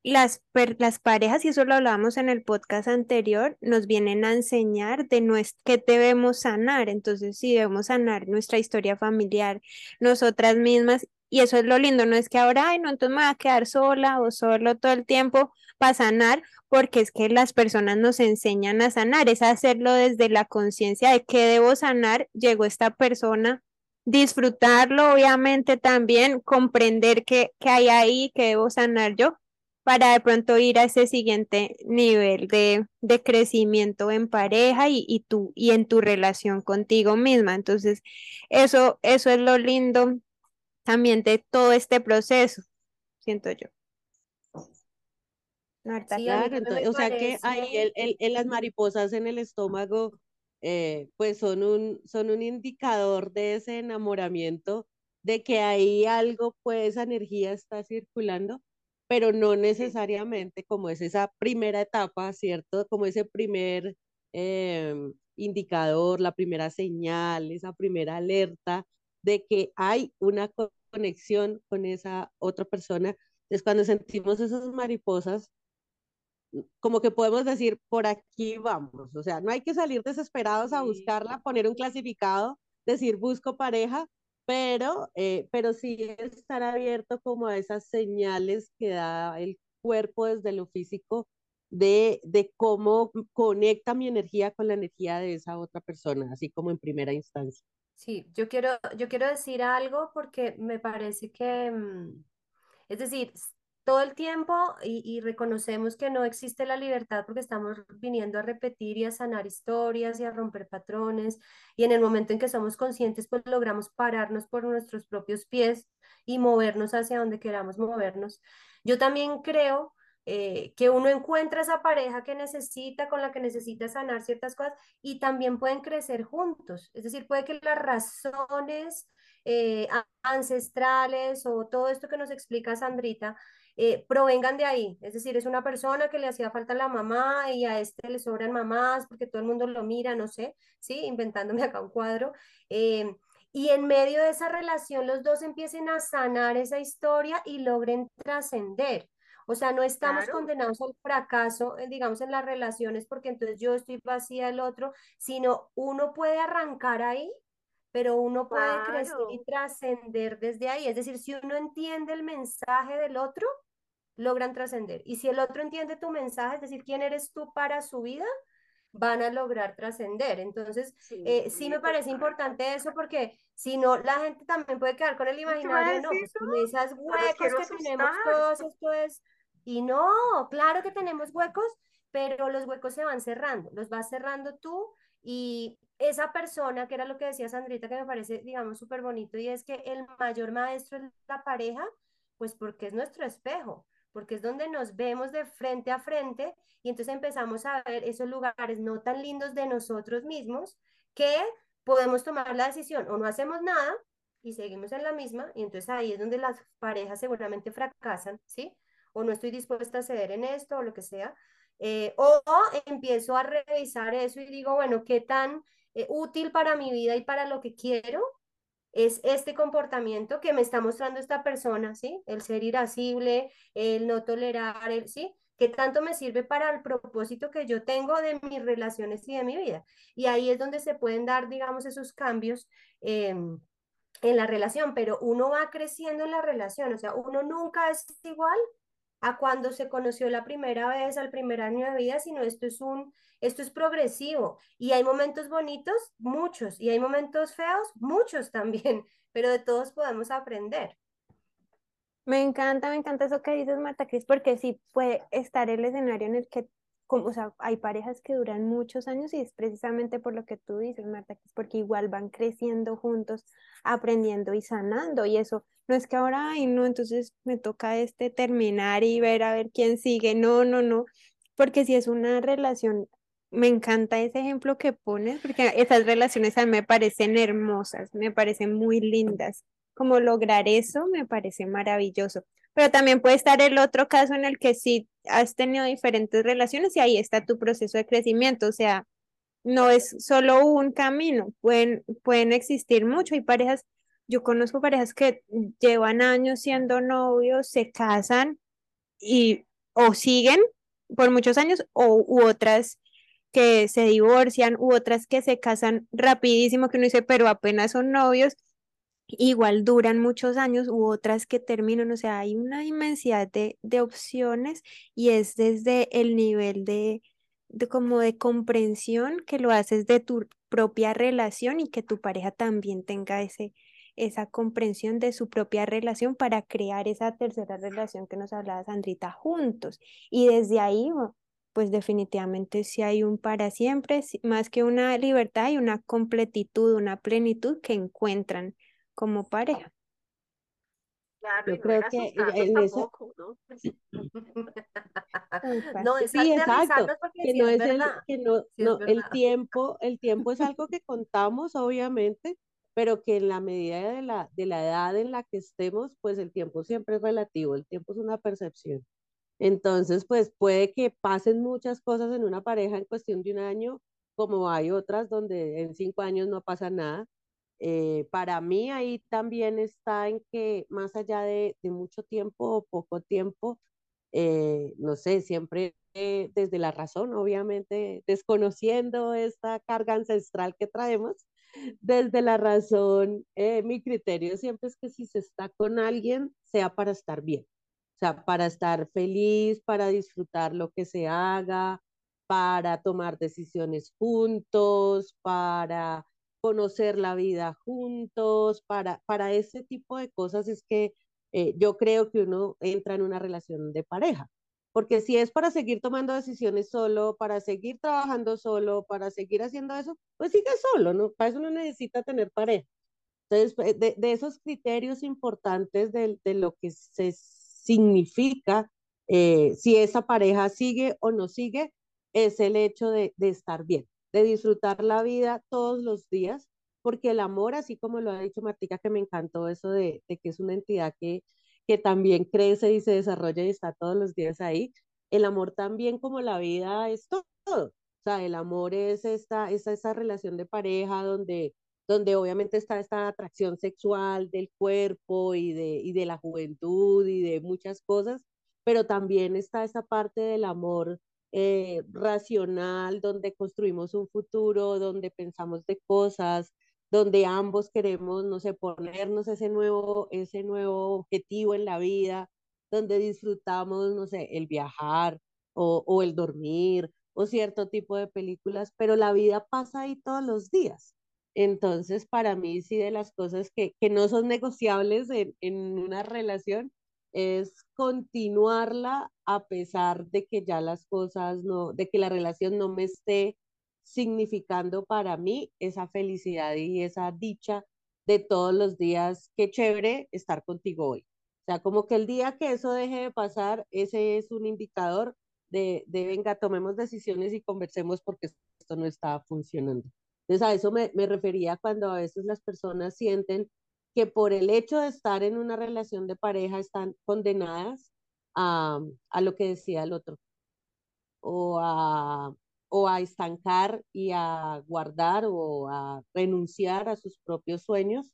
las, per- las parejas, y eso lo hablábamos en el podcast anterior, nos vienen a enseñar de nues- qué debemos sanar. Entonces, si debemos sanar nuestra historia familiar, nosotras mismas, y eso es lo lindo, no es que ahora, ay, no, entonces me voy a quedar sola o solo todo el tiempo para sanar, porque es que las personas nos enseñan a sanar, es hacerlo desde la conciencia de qué debo sanar, llegó esta persona disfrutarlo, obviamente también, comprender qué, qué hay ahí, qué debo sanar yo, para de pronto ir a ese siguiente nivel de, de crecimiento en pareja y, y, tú, y en tu relación contigo misma. Entonces, eso, eso es lo lindo también de todo este proceso, siento yo. No, Sí, Claro, entonces, o sea que ahí el- el- las mariposas en el estómago, eh, pues son un, son un indicador de ese enamoramiento, de que ahí algo, pues esa energía está circulando, pero no necesariamente como es esa primera etapa, ¿cierto? Como ese primer em, indicador, la primera señal, esa primera alerta de que hay una co- conexión con esa otra persona. Entonces, cuando sentimos esas mariposas, como que podemos decir, por aquí vamos. O sea, no hay que salir desesperados a buscarla, poner un clasificado, decir busco pareja, pero, eh, pero sí estar abierto como a esas señales que da el cuerpo desde lo físico de, de cómo conecta mi energía con la energía de esa otra persona, así como en primera instancia. Sí, yo quiero, yo quiero decir algo porque me parece que, mm, es decir, todo el tiempo y, reconocemos que no existe la libertad porque estamos viniendo a repetir y a sanar historias y a romper patrones y en el momento en que somos conscientes pues logramos pararnos por nuestros propios pies y movernos hacia donde queramos movernos. Yo también creo eh, que uno encuentra esa pareja que necesita, con la que necesita sanar ciertas cosas y también pueden crecer juntos. Es decir, puede que las razones eh, ancestrales o todo esto que nos explica Sandrita eh, provengan de ahí. Es decir, es una persona que le hacía falta la mamá y a este le sobran mamás porque todo el mundo lo mira, no sé, ¿sí? Inventándome acá un cuadro. Eh, y en medio de esa relación los dos empiecen a sanar esa historia y logren trascender. O sea, no estamos Claro. condenados al fracaso, eh, digamos, en las relaciones, porque entonces yo estoy vacía del otro, sino uno puede arrancar ahí, pero uno puede crecer y Claro. trascender desde ahí. Es decir, si uno entiende el mensaje del otro, logran trascender. Y si el otro entiende tu mensaje, es decir, quién eres tú para su vida, van a lograr trascender. Entonces, eh, sí Sí, me parece importante eso porque si no, la gente también puede quedar con el imaginario, no, pues con esas huecos que tenemos asustar. todos, esto es, y no, claro que tenemos huecos, pero los huecos se van cerrando, los vas cerrando tú y esa persona, que era lo que decía Sandrita, que me parece, digamos, súper bonito, y es que el mayor maestro es la pareja, pues porque es nuestro espejo, porque es donde nos vemos de frente a frente y entonces empezamos a ver esos lugares no tan lindos de nosotros mismos que podemos tomar la decisión o no hacemos nada y seguimos en la misma y entonces ahí es donde las parejas seguramente fracasan, ¿sí? O no estoy dispuesta a ceder en esto o lo que sea. Eh, o, o empiezo a revisar eso y digo, bueno, ¿qué tan eh, útil para mi vida y para lo que quiero es este comportamiento que me está mostrando esta persona, ¿sí? El ser irascible, el no tolerar, el, ¿sí? ¿Qué tanto me sirve para el propósito que yo tengo de mis relaciones y de mi vida? Y ahí es donde se pueden dar, digamos, esos cambios eh, en la relación, pero uno va creciendo en la relación, o sea, uno nunca es igual a cuando se conoció la primera vez, al primer año de vida, sino esto es un, esto es progresivo y hay momentos bonitos, muchos, y hay momentos feos, muchos también, pero de todos podemos aprender. Me encanta, me encanta eso que dices, Marta Cris, porque sí puede estar el escenario en el que o sea, hay parejas que duran muchos años y es precisamente por lo que tú dices, Marta, que es porque igual van creciendo juntos, aprendiendo y sanando y eso no es que ahora, ay, no, entonces me toca este terminar y ver a ver quién sigue, no, no, no, porque si es una relación me encanta ese ejemplo que pones, porque esas relaciones a mí me parecen hermosas, me parecen muy lindas. Como lograr eso me parece maravilloso. Pero también puede estar el otro caso en el que sí has tenido diferentes relaciones y ahí está tu proceso de crecimiento. O sea, no es solo un camino, pueden, pueden existir mucho. Hay parejas, yo conozco parejas que llevan años siendo novios, se casan y o siguen por muchos años o u otras que se divorcian u otras que se casan rapidísimo, que uno dice, pero apenas son novios, igual duran muchos años u otras que terminan, o sea, hay una inmensidad de, de opciones y es desde el nivel de, de como de comprensión que lo haces de tu propia relación y que tu pareja también tenga ese, esa comprensión de su propia relación para crear esa tercera relación que nos hablaba Sandrita juntos. Y desde ahí pues definitivamente si hay un para siempre, más que una libertad y una completitud, una plenitud que encuentran como pareja. Claro, Yo creo que en. ¿no? no, sí, exacto, que no es, el, que no, no el tiempo, el tiempo es algo que contamos, obviamente, pero que en la medida de la, de la edad en la que estemos, pues el tiempo siempre es relativo, el tiempo es una percepción. Entonces, pues puede que pasen muchas cosas en una pareja en cuestión de un año, como hay otras donde en cinco años no pasa nada. Eh, para mí ahí también está en que más allá de, mucho tiempo o poco tiempo, eh, no sé, siempre eh, desde la razón, obviamente desconociendo esta carga ancestral que traemos, desde la razón, mi criterio siempre es que si se está con alguien, sea para estar bien sea, para estar feliz, para disfrutar lo que se haga, para tomar decisiones juntos, para conocer la vida juntos, para, para ese tipo de cosas es que eh, yo creo que uno entra en una relación de pareja. Porque si es para seguir tomando decisiones solo, para seguir trabajando solo, para seguir haciendo eso, pues sigue solo, ¿no? Para eso no necesita tener pareja. Entonces, de, de esos criterios importantes de, de lo que se significa eh, si esa pareja sigue o no sigue, es el hecho de, estar bien, de disfrutar la vida todos los días, porque el amor, así como lo ha dicho Martica, que me encantó eso de, que es una entidad que, que también crece y se desarrolla y está todos los días ahí, el amor también como la vida es todo. O sea, el amor es esta, esta, esta relación de pareja donde donde obviamente está esta atracción sexual del cuerpo y de, y de la juventud y de muchas cosas, pero también está esa parte del amor eh, racional, donde construimos un futuro, donde pensamos de cosas, donde ambos queremos, no sé, ponernos ese nuevo, ese nuevo objetivo en la vida, donde disfrutamos, no sé, el viajar o, o el dormir o cierto tipo de películas, pero la vida pasa ahí todos los días. Entonces, para mí, sí, de las cosas que, que no son negociables en, en, una relación es continuarla a pesar de que ya las cosas no, de que la relación no me esté significando para mí esa felicidad y esa dicha de todos los días. Qué chévere estar contigo hoy. O sea, como que el día que eso deje de pasar, ese es un indicador de, de venga, tomemos decisiones y conversemos porque esto no está funcionando. Entonces a eso me, me refería cuando a veces las personas sienten que por el hecho de estar en una relación de pareja están condenadas a, a lo que decía el otro, o a, o a estancar y a guardar o a renunciar a sus propios sueños,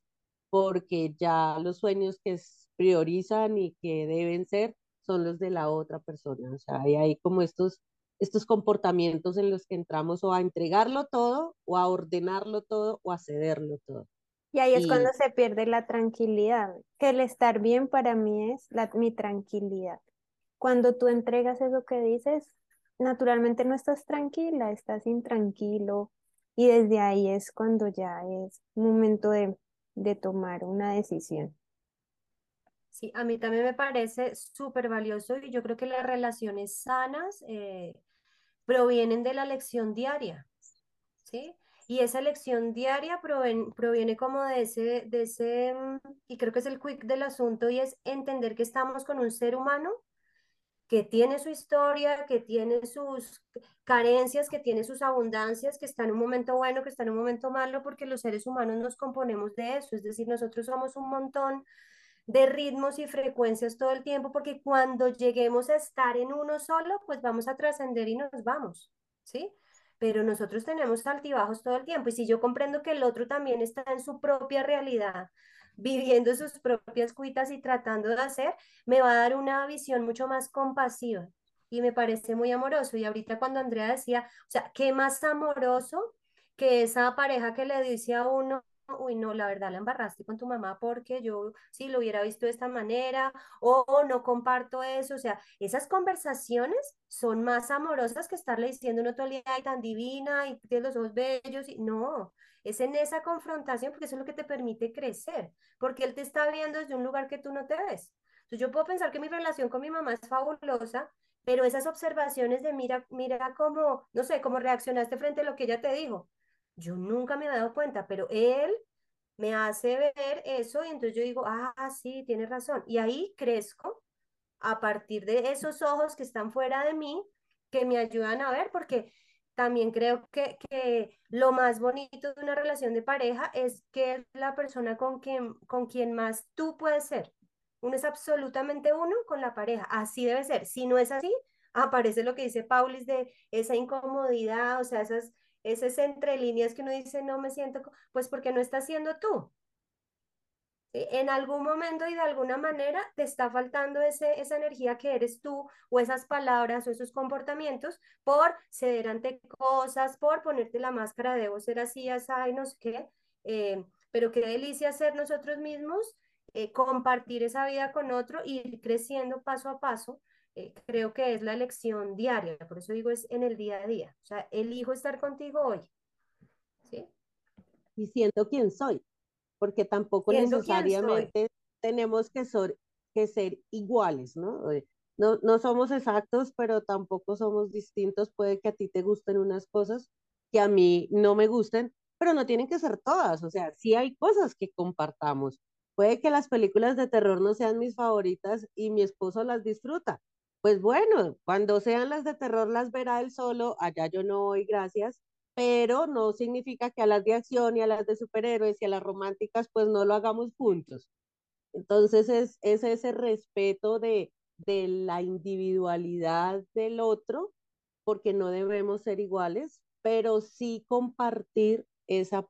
porque ya los sueños que priorizan y que deben ser son los de la otra persona. O sea, hay, hay como estos estos comportamientos en los que entramos o a entregarlo todo, o a ordenarlo todo, o a cederlo todo. Y ahí es cuando se pierde la tranquilidad, que el estar bien para mí es la, mi tranquilidad. Cuando tú entregas eso que dices, naturalmente no estás tranquila, estás intranquilo y desde ahí es cuando ya es momento de, de tomar una decisión. Sí, a mí también me parece súper valioso y yo creo que las relaciones sanas eh, provienen de la lección diaria, ¿sí? Y esa lección diaria proviene, como de ese, de ese, mm, y creo que es el quick del asunto, y es entender que estamos con un ser humano que tiene su historia, que tiene sus carencias, que tiene sus abundancias, que está en un momento bueno, que está en un momento malo, porque los seres humanos nos componemos de eso, es decir, nosotros somos un montón de ritmos y frecuencias todo el tiempo, porque cuando lleguemos a estar en uno solo, pues vamos a trascender y nos vamos, ¿sí? Pero nosotros tenemos altibajos todo el tiempo, y si yo comprendo que el otro también está en su propia realidad, viviendo sus propias cuitas y tratando de hacer, me va a dar una visión mucho más compasiva y me parece muy amoroso. Y ahorita cuando Andrea decía, o sea, ¿qué más amoroso que esa pareja que le dice a uno, uy, no, la verdad la embarraste con tu mamá porque yo sí lo hubiera visto de esta manera o no comparto eso, o sea, esas conversaciones son más amorosas que estarle diciendo una todo ay, tan divina y tiene los ojos bellos y no, es en esa confrontación porque eso es lo que te permite crecer, porque él te está viendo desde un lugar que tú no te ves. Entonces yo puedo pensar que mi relación con mi mamá es fabulosa, pero esas observaciones de mira, mira cómo, no sé, cómo reaccionaste frente a lo que ella te dijo, yo nunca me he dado cuenta, pero él me hace ver eso y entonces yo digo, ah, sí, tiene razón. Y ahí crezco a partir de esos ojos que están fuera de mí, que me ayudan a ver, porque también creo que, que lo más bonito de una relación de pareja es que es la persona con quien, con quien más tú puedes ser. Uno es absolutamente uno con la pareja, así debe ser. Si no es así, aparece lo que dice Paulis de esa incomodidad, o sea, esas, esas entre líneas que uno dice, no me siento, pues porque no está siendo tú. En algún momento y de alguna manera te está faltando ese, esa energía que eres tú o esas palabras o esos comportamientos por ceder ante cosas, por ponerte la máscara de debo ser así, así, no sé qué. Eh, pero qué delicia ser nosotros mismos, eh, compartir esa vida con otro y ir creciendo paso a paso. Eh, creo que es la elección diaria, por eso digo es en el día a día. O sea, elijo estar contigo hoy. ¿Sí? Y siento quién soy porque tampoco necesariamente tenemos que, que ser iguales, ¿no? Eh, ¿no? No somos exactos, pero tampoco somos distintos. Puede que a ti te gusten unas cosas que a mí no me gusten, pero no tienen que ser todas. O sea, sí hay cosas que compartamos. Puede que las películas de terror no sean mis favoritas y mi esposo las disfruta. Pues bueno, cuando sean las de terror las verá él solo, allá yo no voy, gracias, pero no significa que a las de acción y a las de superhéroes y a las románticas pues no lo hagamos juntos. Entonces es, es ese respeto de, la individualidad del otro, porque no debemos ser iguales, pero sí compartir esa,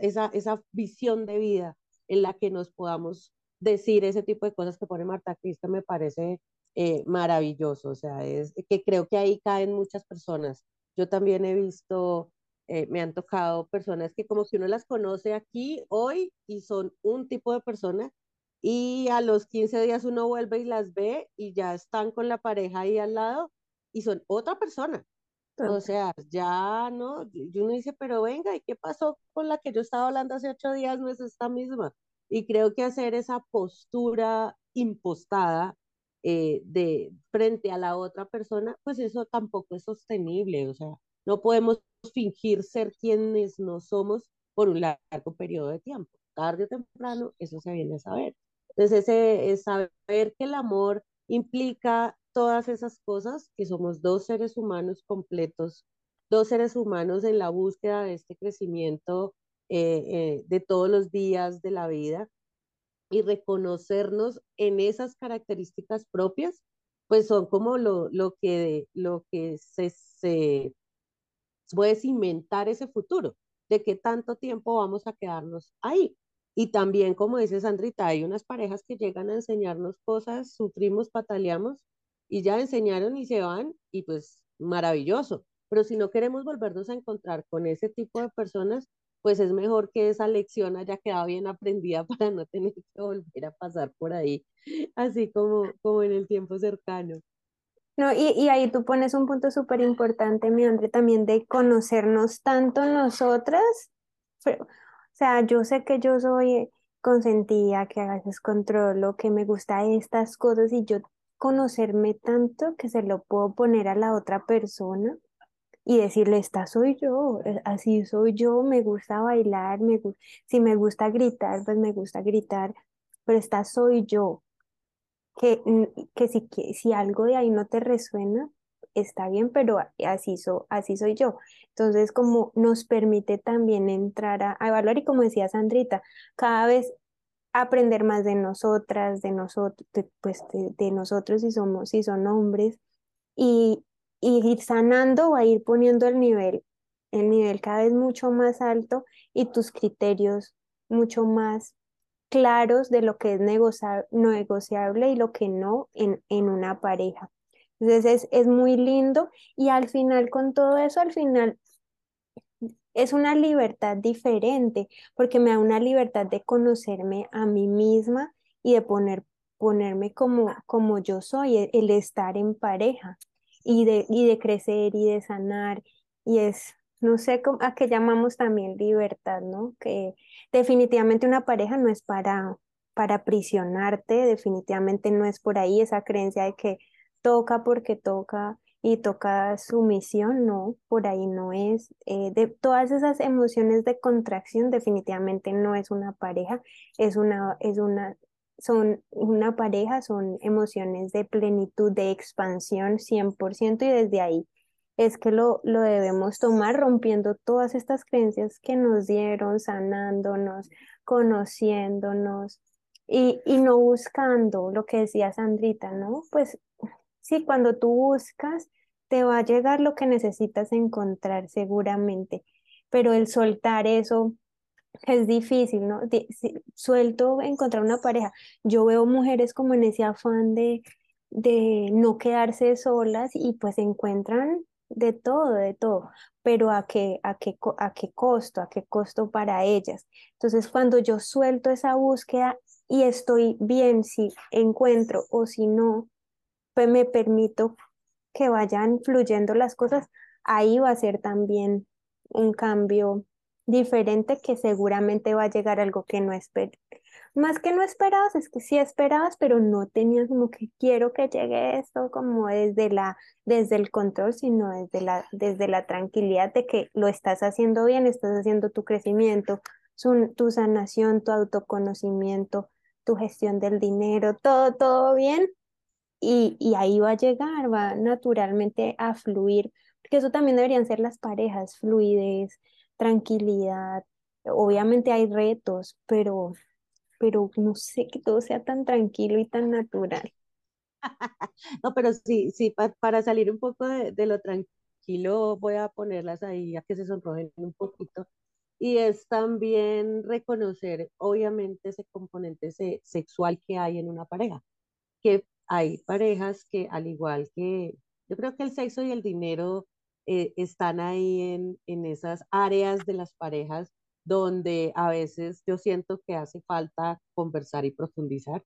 esa visión de vida en la que nos podamos decir ese tipo de cosas que pone Marta Cristo me parece eh, maravilloso, o sea, es que creo que ahí caen muchas personas. Yo también he visto eh, me han tocado personas que como que uno las conoce aquí hoy y son un tipo de persona y a los 15 días uno vuelve y las ve y ya están con la pareja ahí al lado y son otra persona. O sea, ya no, y uno dice, pero venga, ¿y qué pasó con la que yo estaba hablando hace ocho días? No es esta misma. Y creo que hacer esa postura impostada eh, de frente a la otra persona, pues eso tampoco es sostenible. O sea, no podemos fingir ser quienes no somos por un largo periodo de tiempo. Tarde o temprano, eso se viene a saber. Entonces, ese es saber que el amor implica todas esas cosas, que somos dos seres humanos completos, dos seres humanos en la búsqueda de este crecimiento eh, eh, de todos los días de la vida y reconocernos en esas características propias, pues son como lo, lo que, lo que se, se puedes inventar ese futuro, de qué tanto tiempo vamos a quedarnos ahí. Y también, como dice Sandrita, hay unas parejas que llegan a enseñarnos cosas, sufrimos, pataleamos y ya enseñaron y se van y pues maravilloso. Pero si no queremos volvernos a encontrar con ese tipo de personas, pues es mejor que esa lección haya quedado bien aprendida para no tener que volver a pasar por ahí, así como, como en el tiempo cercano. No, y, y ahí tú pones un punto súper importante, mi André, también de conocernos tanto nosotras. o sea, yo sé que yo soy consentida, que a veces controlo, que me gusta estas cosas y yo conocerme tanto que se lo puedo poner a la otra persona. Y decirle, esta soy yo, eh, así soy yo, me gusta bailar, me si me gusta gritar, pues me gusta gritar, pero esta soy yo. Que, que, si, que si algo de ahí no te resuena, está bien, pero así, así soy yo. Entonces, como nos permite también entrar a, evaluar y como decía Sandrita, cada vez aprender más de nosotras, de nosotros, pues de, nosotros si somos, si son hombres, y, ir sanando o ir poniendo el nivel, el nivel cada vez mucho más alto y tus criterios mucho más claros de lo que es negociable y lo que no en, en una pareja. Entonces es, es muy lindo y al final con todo eso, al final es una libertad diferente porque me da una libertad de conocerme a mí misma y de poner, ponerme como, como yo soy, el, el estar en pareja y de, y de crecer y de sanar. Y es, no sé a qué llamamos también libertad, ¿no? Que definitivamente una pareja no es para, para aprisionarte, definitivamente no es por ahí esa creencia de que toca porque toca y toca sumisión, no, por ahí no es. Eh, de todas esas emociones de contracción, definitivamente no es una pareja, es una, es una, son una pareja, son emociones de plenitud, de expansión 100% y desde ahí es que lo, lo debemos tomar rompiendo todas estas creencias que nos dieron, sanándonos, conociéndonos y, y no buscando lo que decía Sandrita, ¿no? Pues Sí, cuando tú buscas, te va a llegar lo que necesitas encontrar seguramente, pero el soltar eso es difícil, ¿no? suelto encontrar una pareja. Yo veo mujeres como en ese afán de, de no quedarse solas y pues encuentran de todo, de todo, pero a qué, a qué, a qué costo, a qué costo para ellas. Entonces, cuando yo suelto esa búsqueda y estoy bien si encuentro o si no, pues me permito que vayan fluyendo las cosas, ahí va a ser también un cambio diferente que seguramente va a llegar algo que no esperas. Más que no esperabas, es que sí esperabas, pero no tenías como que quiero que llegue esto como desde la desde el control, sino desde la desde la tranquilidad de que lo estás haciendo bien, estás haciendo tu crecimiento, tu sanación, tu autoconocimiento, tu gestión del dinero, todo todo bien y, y ahí va a llegar, va naturalmente a fluir, porque eso también deberían ser las parejas, fluidez, tranquilidad. Obviamente hay retos, pero, pero no sé que todo sea tan tranquilo y tan natural. No, pero sí, sí, para salir un poco de, de, lo tranquilo, voy a ponerlas ahí a que se sonrojen un poquito. Y es también reconocer, obviamente, ese componente sexual que hay en una pareja, que hay parejas que al igual que yo creo que el sexo y el dinero eh, están ahí en, en esas áreas de las parejas donde a veces yo siento que hace falta conversar y profundizar,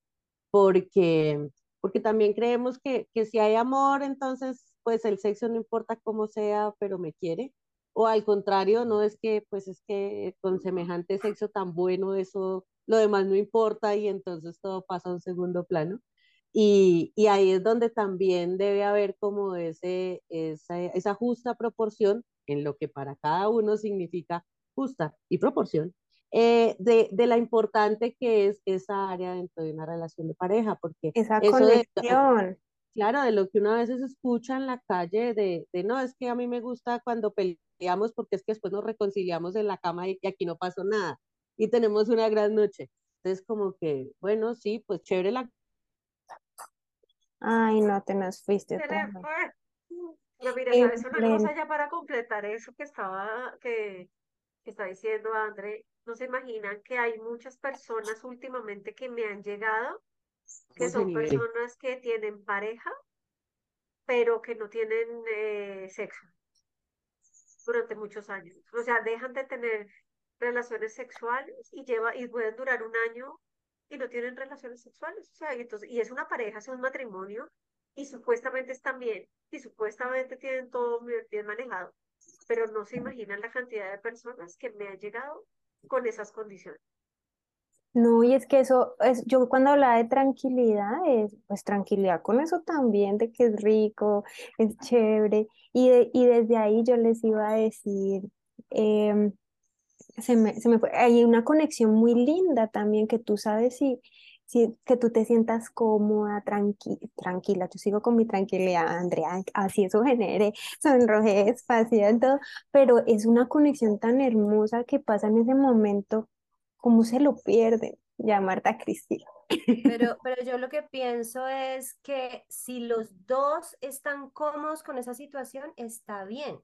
porque, porque también creemos que, que si hay amor, entonces pues el sexo no importa cómo sea, pero me quiere, o al contrario, no es que pues es que con semejante sexo tan bueno eso, lo demás no importa y entonces todo pasa a un segundo plano. Y, y, ahí es donde también debe haber como ese, esa, esa justa proporción en lo que para cada uno significa justa y proporción eh, de, de, la importante que es esa área dentro de una relación de pareja, porque esa conexión. claro, de lo que una veces escucha en la calle, de, de, no, es que a mí me gusta cuando peleamos porque es que después nos reconciliamos en la cama y, y aquí no pasó nada y tenemos una gran noche. Entonces, como que, bueno, sí, pues chévere la Ay, no, te nos fuiste otra vez. No, mire, ¿sabes una cosa ya para completar eso que estaba, que, que está diciendo André? No se imaginan que hay muchas personas últimamente que me han llegado, que son personas que tienen pareja, pero que no tienen eh, sexo durante muchos años. O sea, dejan de tener relaciones sexuales y lleva y pueden durar un año y no tienen relaciones sexuales. O sea, y, entonces, y es una pareja, es un matrimonio y supuestamente están bien y supuestamente tienen todo bien manejado, pero no se imaginan la cantidad de personas que me han llegado con esas condiciones. No, y es que eso, es, yo cuando hablaba de tranquilidad, es pues tranquilidad con eso también, de que es rico, es chévere, y, de- y desde ahí yo les iba a decir, em, se me, se me fue, hay una conexión muy linda también que tú sabes si, si que tú te sientas cómoda, tranqui, tranquila, yo sigo con mi tranquilidad, Andrea, así eso genere sonrojez, pasión, todo, pero es una conexión tan hermosa que pasa en ese momento, ¿cómo se lo pierden? Ya Marta Cristina. Pero, pero yo lo que pienso es que si los dos están cómodos con esa situación, está bien,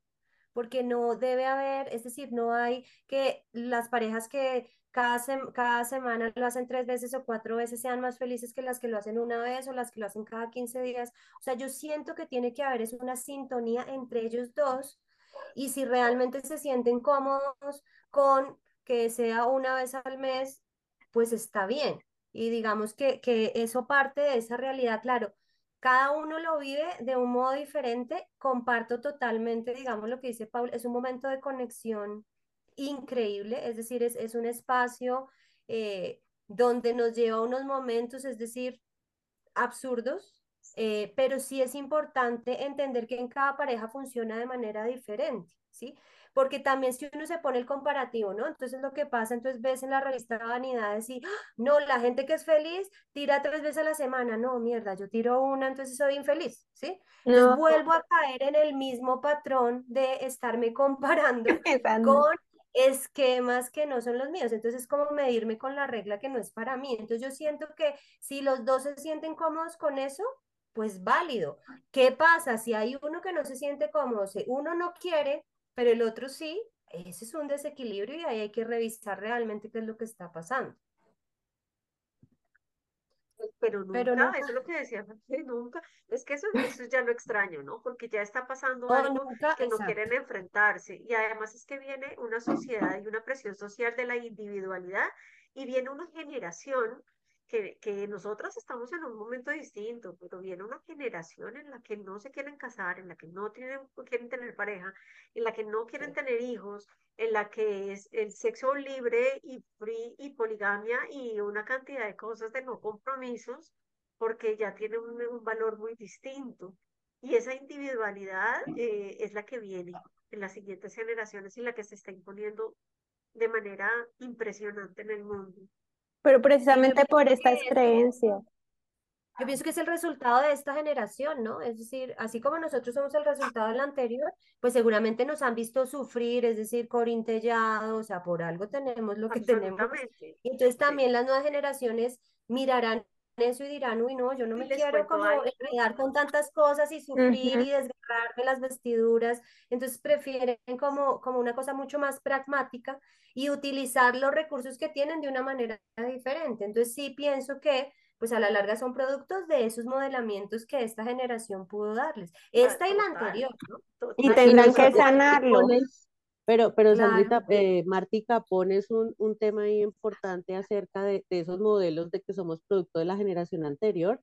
porque no debe haber, es decir, no hay que las parejas que cada, sem- cada semana lo hacen tres veces o cuatro veces sean más felices que las que lo hacen una vez o las que lo hacen cada 15 días. O sea, yo siento que tiene que haber es una sintonía entre ellos dos y si realmente se sienten cómodos con que sea una vez al mes, pues está bien. Y digamos que, que eso parte de esa realidad, claro, cada uno lo vive de un modo diferente, comparto totalmente, digamos lo que dice Paul, es un momento de conexión increíble, es decir, es, es un espacio eh, donde nos lleva unos momentos, es decir, absurdos, eh, pero sí es importante entender que en cada pareja funciona de manera diferente, ¿sí? Porque también si uno se pone el comparativo, ¿no? Entonces lo que pasa, entonces ves en la revista Vanidades y, ¡ah! no, la gente que es feliz tira tres veces a la semana, no, mierda, yo tiro una, entonces soy infeliz, ¿sí? Entonces No, vuelvo a caer en el mismo patrón de estarme comparando con esquemas que no son los míos. Entonces, es como medirme con la regla que no es para mí. Entonces, yo siento que si los dos se sienten cómodos con eso, pues válido. ¿Qué pasa si hay uno que no se siente cómodo? Si uno no quiere, pero el otro sí, ese es un desequilibrio y ahí hay que revisar realmente qué es lo que está pasando. Pero Pero nunca, nunca, eso es lo que decía, nunca, es que eso, eso es ya lo extraño, ¿no? Porque ya está pasando no, algo nunca, que no exacto. quieren enfrentarse. Y además es que viene una sociedad y una presión social de la individualidad y viene una generación que, que nosotras estamos en un momento distinto, pero viene una generación en la que no se quieren casar, en la que no tienen, quieren tener pareja, en la que no quieren tener hijos, en la que es el sexo libre y free y poligamia y una cantidad de cosas de no compromisos, porque ya tiene un, un valor muy distinto. Y esa individualidad eh, es la que viene en las siguientes generaciones y la que se está imponiendo de manera impresionante en el mundo. Pero precisamente por estas es creencias. Yo pienso que es el resultado de esta generación, ¿no? Es decir, así como nosotros somos el resultado de la anterior, pues seguramente nos han visto sufrir, es decir, corintellado, o sea, por algo tenemos lo que tenemos. Y entonces también las nuevas generaciones mirarán eso y dirán, uy, no, yo no me quiero como enredar con tantas cosas y sufrir Ujú. y desgarrarme las vestiduras. Entonces prefieren como, como una cosa mucho más pragmática y utilizar los recursos que tienen de una manera diferente. Entonces sí pienso que pues a la larga son productos de esos modelamientos que esta generación pudo darles. Ah, Esta y la anterior, ¿no? Y total. Y tendrán que sanarlo. Pero, pero Claro. Sandrita, eh, Martica, pones un, un tema ahí importante acerca de, de esos modelos de que somos producto de la generación anterior.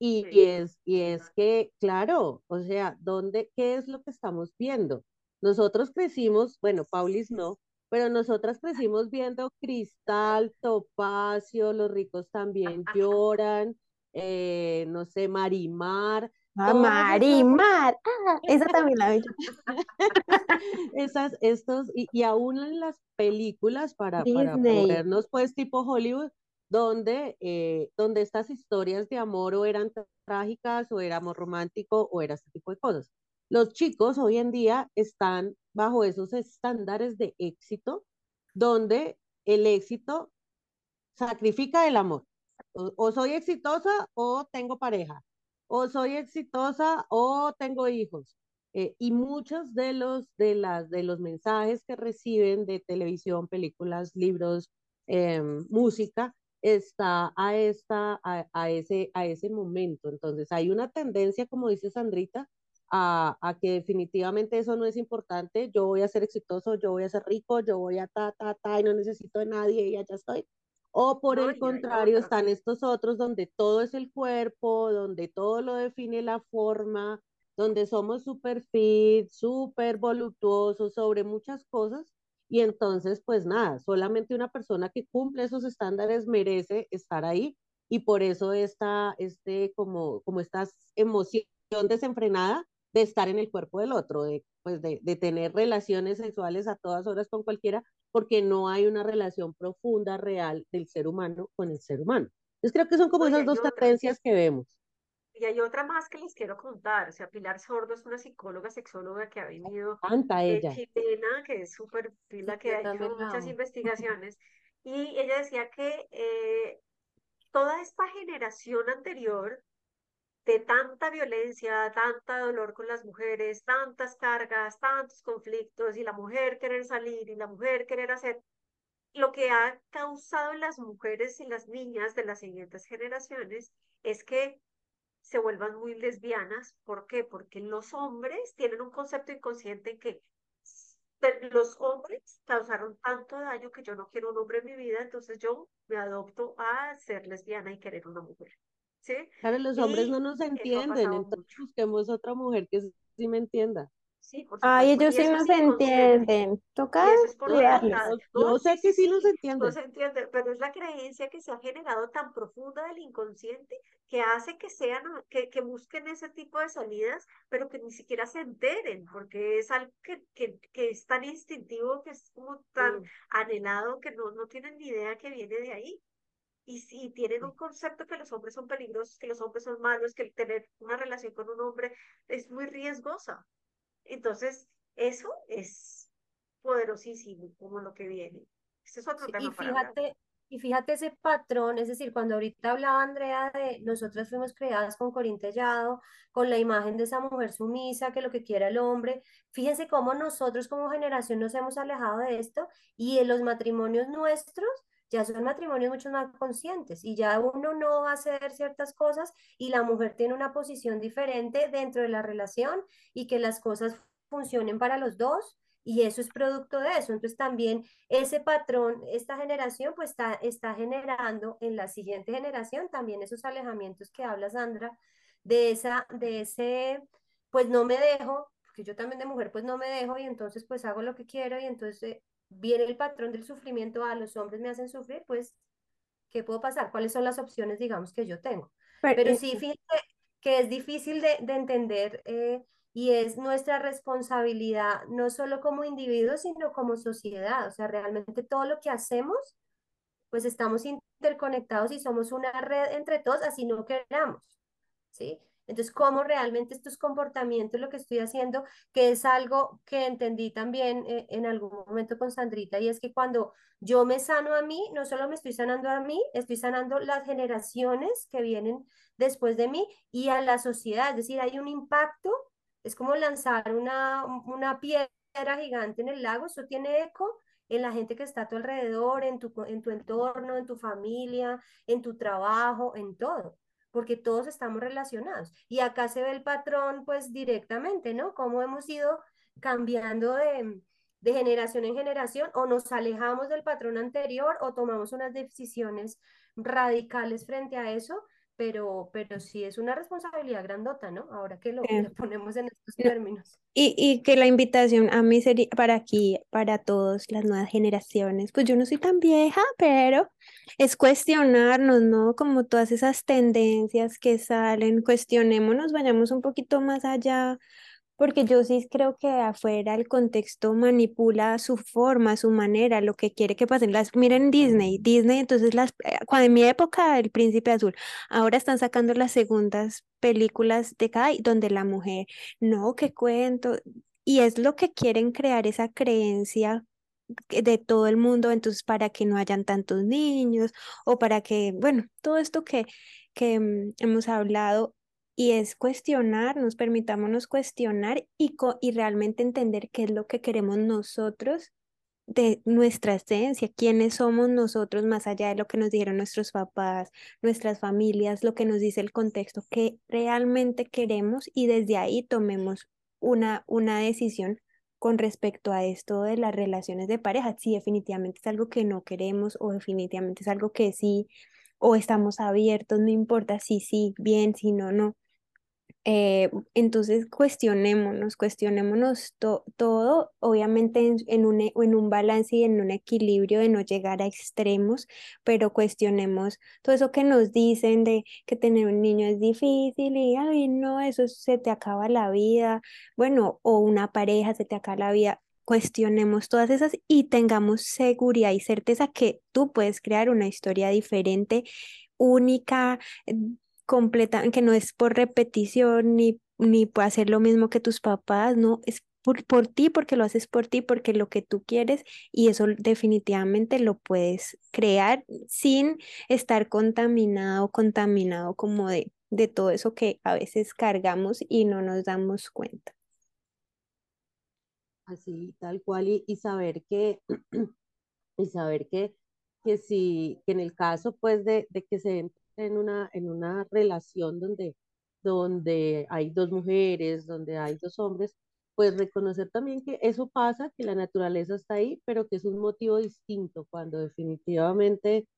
Y, es, y es que, claro, o sea, ¿dónde, qué es lo que estamos viendo? Nosotros crecimos, bueno, Paulis no, pero nosotras crecimos viendo Cristal, Topacio, Los ricos también lloran, eh, no sé, Marimar, Ah, Marimar. Ah, esa también la vi yo. esas, estos, y, y aún en las películas para, para ponernos pues tipo Hollywood, donde, eh, donde estas historias de amor o eran trágicas o era amor romántico o era este tipo de cosas. Los chicos hoy en día están bajo esos estándares de éxito, donde el éxito sacrifica el amor. O, o soy exitosa o tengo pareja. O soy exitosa o tengo hijos. Eh, y muchos de los, de, las, de los mensajes que reciben de televisión, películas, libros, eh, música, está a, esta, a, a, ese, a ese momento. Entonces hay una tendencia, como dice Sandrita, a, a, que definitivamente eso no es importante. Yo voy a ser exitoso, yo voy a ser rico, yo voy a ta, ta, ta, y no necesito de nadie y allá estoy. O por el contrario, están estos otros donde todo es el cuerpo, donde todo lo define la forma, donde somos súper fit, súper voluptuosos sobre muchas cosas y entonces, pues nada, solamente una persona que cumple esos estándares merece estar ahí y por eso está este, como, como esta emoción desenfrenada de estar en el cuerpo del otro, de, pues de, de tener relaciones sexuales a todas horas con cualquiera, porque no hay una relación profunda, real del ser humano con el ser humano. Entonces creo que son como Oye, esas dos otra. tendencias que vemos. Y hay otra más que les quiero contar. O sea, Pilar Sordo es una psicóloga, sexóloga que ha venido Canta eh, ella. chilena, que es súper Sí, pila, que yo ha hecho muchas investigaciones. Y ella decía que eh, toda esta generación anterior de tanta violencia, tanta dolor con las mujeres, tantas cargas, tantos conflictos, y la mujer querer salir y la mujer querer hacer, lo que ha causado en las mujeres y las niñas de las siguientes generaciones es que se vuelvan muy lesbianas. ¿Por qué? Porque los hombres tienen un concepto inconsciente en que los hombres causaron tanto daño que yo no quiero un hombre en mi vida, entonces yo me adopto a ser lesbiana y querer una mujer. ¿Sí? Claro, los hombres no nos entienden, entonces mucho. busquemos otra mujer que sí me entienda. Sí, por Ay, ellos sí nos inconsciente. entienden. Toca es No, sé sí, que sí, sí nos sí, no entienden. se entiende, pero es la creencia que se ha generado tan profunda del inconsciente que hace que sean, que, que busquen ese tipo de salidas, pero que ni siquiera se enteren, porque es algo que, que, que es tan instintivo, que es como tan Mm, anhelado, que no, no tienen ni idea que viene de ahí. Y si tienen un concepto que los hombres son peligrosos, que los hombres son malos, que tener una relación con un hombre es muy riesgosa. Entonces, eso es poderosísimo, como lo que viene. Este es otro Sí, y tema hablar. fíjate, y fíjate ese patrón, es decir, cuando ahorita hablaba Andrea de nosotras fuimos creadas con Corín Tellado, con la imagen de esa mujer sumisa, que lo que quiera el hombre, fíjense cómo nosotros como generación nos hemos alejado de esto y en los matrimonios nuestros ya son matrimonios mucho más conscientes y ya uno no va a hacer ciertas cosas y la mujer tiene una posición diferente dentro de la relación y que las cosas funcionen para los dos. Y eso es producto de eso. Entonces también ese patrón, esta generación, pues está, está generando en la siguiente generación también esos alejamientos que habla Sandra, de esa, de ese, pues no me dejo, porque yo también de mujer pues no me dejo y entonces pues hago lo que quiero y entonces eh, viene el patrón del sufrimiento, a los hombres me hacen sufrir, pues, ¿qué puedo pasar? ¿Cuáles son las opciones, digamos, que yo tengo? Pero, Pero sí, fíjate que es difícil de, de entender eh, y es nuestra responsabilidad, no solo como individuos, sino como sociedad. O sea, realmente todo lo que hacemos, pues estamos interconectados y somos una red entre todos, así no queramos, ¿sí? Entonces, cómo realmente estos comportamientos, lo que estoy haciendo, que es algo que entendí también eh, en algún momento con Sandrita, y es que cuando yo me sano a mí, no solo me estoy sanando a mí, estoy sanando las generaciones que vienen después de mí y a la sociedad, es decir, hay un impacto, es como lanzar una, una piedra gigante en el lago, eso tiene eco en la gente que está a tu alrededor, en tu, en tu entorno, en tu familia, en tu trabajo, en todo porque todos estamos relacionados. Y acá se ve el patrón, pues directamente, ¿no? Cómo hemos ido cambiando de, de generación en generación, o nos alejamos del patrón anterior, o tomamos unas decisiones radicales frente a eso, pero, pero sí es una responsabilidad grandota, ¿no? Ahora que lo, ponemos en estos no, términos. Y, y que la invitación a mí sería para aquí, para todas las nuevas generaciones, pues yo no soy tan vieja, pero es cuestionarnos, ¿no? Como todas esas tendencias que salen, cuestionémonos, vayamos un poquito más allá, porque yo sí creo que afuera el contexto manipula su forma, su manera, lo que quiere que pasen. Las, miren Disney, Disney, entonces las, eh, cuando en mi época El Príncipe Azul, ahora están sacando las segundas películas de cada donde la mujer, no, qué cuento, y es lo que quieren crear esa creencia de todo el mundo, entonces para que no hayan tantos niños o para que, bueno, todo esto que, que mm, hemos hablado y es cuestionarnos, permitámonos cuestionar y, co- y realmente entender qué es lo que queremos nosotros de nuestra esencia, quiénes somos nosotros más allá de lo que nos dijeron nuestros papás, nuestras familias, lo que nos dice el contexto, que realmente queremos y desde ahí tomemos una, una decisión con respecto a esto de las relaciones de pareja, si definitivamente es algo que no queremos o definitivamente es algo que sí, o estamos abiertos, no importa si sí, bien, si no, no Eh, entonces cuestionémonos, cuestionémonos to- todo, obviamente en, en un, en un balance y en un equilibrio de no llegar a extremos, pero cuestionemos todo eso que nos dicen de que tener un niño es difícil y, ay, no, eso se te acaba la vida, bueno, o una pareja se te acaba la vida. Cuestionemos todas esas y tengamos seguridad y certeza que tú puedes crear una historia diferente, única, completa, que no es por repetición ni, ni por hacer lo mismo que tus papás, no, es por, por ti, porque lo haces por ti, porque lo que tú quieres y eso definitivamente lo puedes crear sin estar contaminado, contaminado como de, de todo eso que a veces cargamos y no nos damos cuenta. Así, tal cual, y, y saber que, y saber que, que si, que en el caso pues de, de que se en una, en una relación donde, donde hay dos mujeres, donde hay dos hombres, pues reconocer también que eso pasa, que la naturaleza está ahí, pero que es un motivo distinto, cuando definitivamente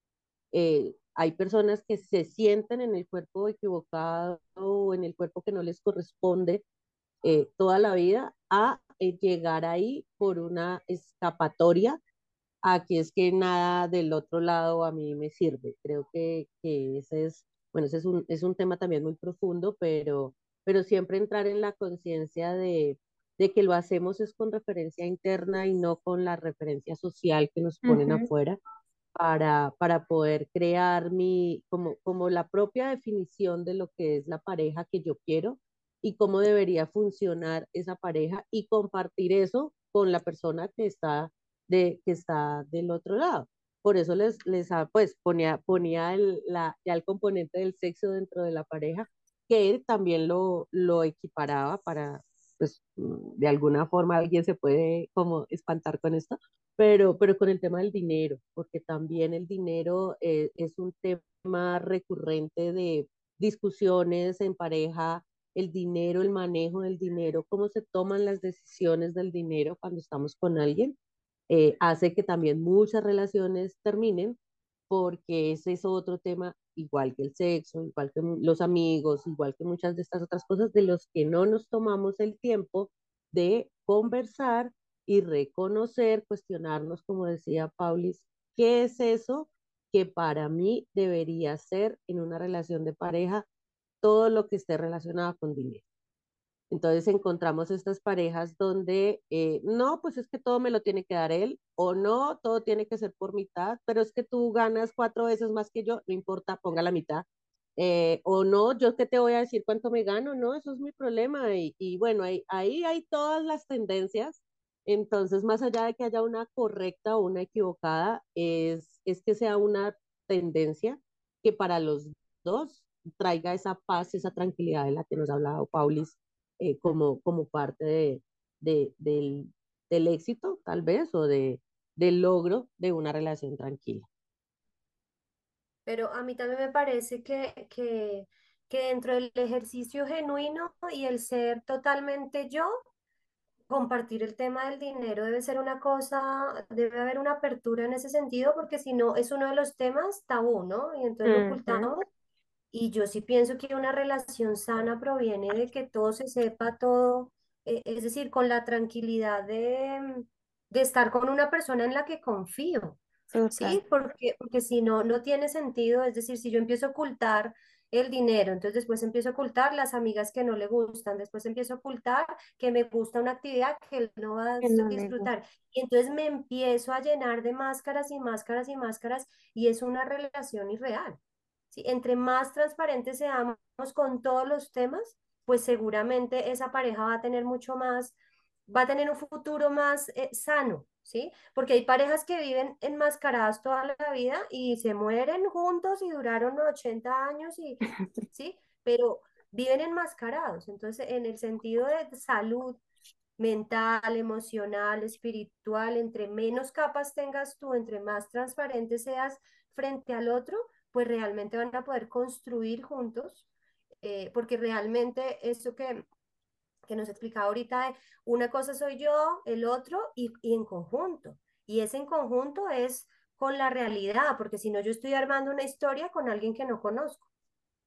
eh, hay personas que se sienten en el cuerpo equivocado o en el cuerpo que no les corresponde eh, toda la vida a eh, llegar ahí por una escapatoria a que es que nada del otro lado a mí me sirve. Creo que, que ese es, bueno, ese es un, es un tema también muy profundo, pero, pero siempre entrar en la conciencia de, de que lo hacemos es con referencia interna y no con la referencia social que nos ponen afuera para, para poder crear mi, como, como la propia definición de lo que es la pareja que yo quiero y cómo debería funcionar esa pareja y compartir eso con la persona que está, de, que está del otro lado. Por eso les, les ah, pues, ponía, ponía el, la, ya el componente del sexo dentro de la pareja, que él también lo, lo equiparaba para, pues, mm, de alguna forma alguien se puede como espantar con esto, pero, pero con el tema del dinero, porque también el dinero eh, es un tema recurrente de discusiones en pareja, el dinero, el manejo del dinero, cómo se toman las decisiones del dinero cuando estamos con alguien, eh, hace que también muchas relaciones terminen, porque ese es otro tema, igual que el sexo, igual que los amigos, igual que muchas de estas otras cosas, de los que no nos tomamos el tiempo de conversar y reconocer, cuestionarnos, como decía Paulis, ¿qué es eso que para mí debería ser en una relación de pareja todo lo que esté relacionado con dinero? Entonces encontramos estas parejas donde eh, no, pues es que todo me lo tiene que dar él, o no, todo tiene que ser por mitad, pero es que tú ganas cuatro veces más que yo, no importa, ponga la mitad. Eh, o no, yo qué te voy a decir cuánto me gano, no, eso es mi problema. Y, y bueno, ahí, ahí hay todas las tendencias. Entonces, más allá de que haya una correcta o una equivocada, es, es que sea una tendencia que para los dos traiga esa paz, esa tranquilidad de la que nos ha hablado Paulis eh, como, como parte de, de, del, del éxito, tal vez, o de, del logro de una relación tranquila. Pero a mí también me parece que, que, que dentro del ejercicio genuino y el ser totalmente yo, compartir el tema del dinero debe ser una cosa, debe haber una apertura en ese sentido, porque si no es uno de los temas tabú, ¿no? Y entonces lo ujú, ocultamos. Y yo sí pienso que una relación sana proviene de que todo se sepa, todo, eh, es decir, con la tranquilidad de, de estar con una persona en la que confío. Total. Sí, porque, porque si no, no tiene sentido, es decir, si yo empiezo a ocultar el dinero, entonces después empiezo a ocultar las amigas que no le gustan, después empiezo a ocultar que me gusta una actividad que él no va a no disfrutar. Y entonces me empiezo a llenar de máscaras y máscaras y máscaras y es una relación irreal. ¿Sí? Entre más transparentes seamos con todos los temas, pues seguramente esa pareja va a tener mucho más, va a tener un futuro más eh, sano, ¿sí? Porque hay parejas que viven enmascaradas toda la vida y se mueren juntos y duraron 80 años y, ¿sí? Pero viven enmascarados. Entonces, en el sentido de salud mental, emocional, espiritual, entre menos capas tengas tú, entre más transparente seas frente al otro, pues realmente van a poder construir juntos, eh, porque realmente eso que, que nos explicaba ahorita, una cosa soy yo, el otro y, y en conjunto. Y ese en conjunto es con la realidad, porque si no yo estoy armando una historia con alguien que no conozco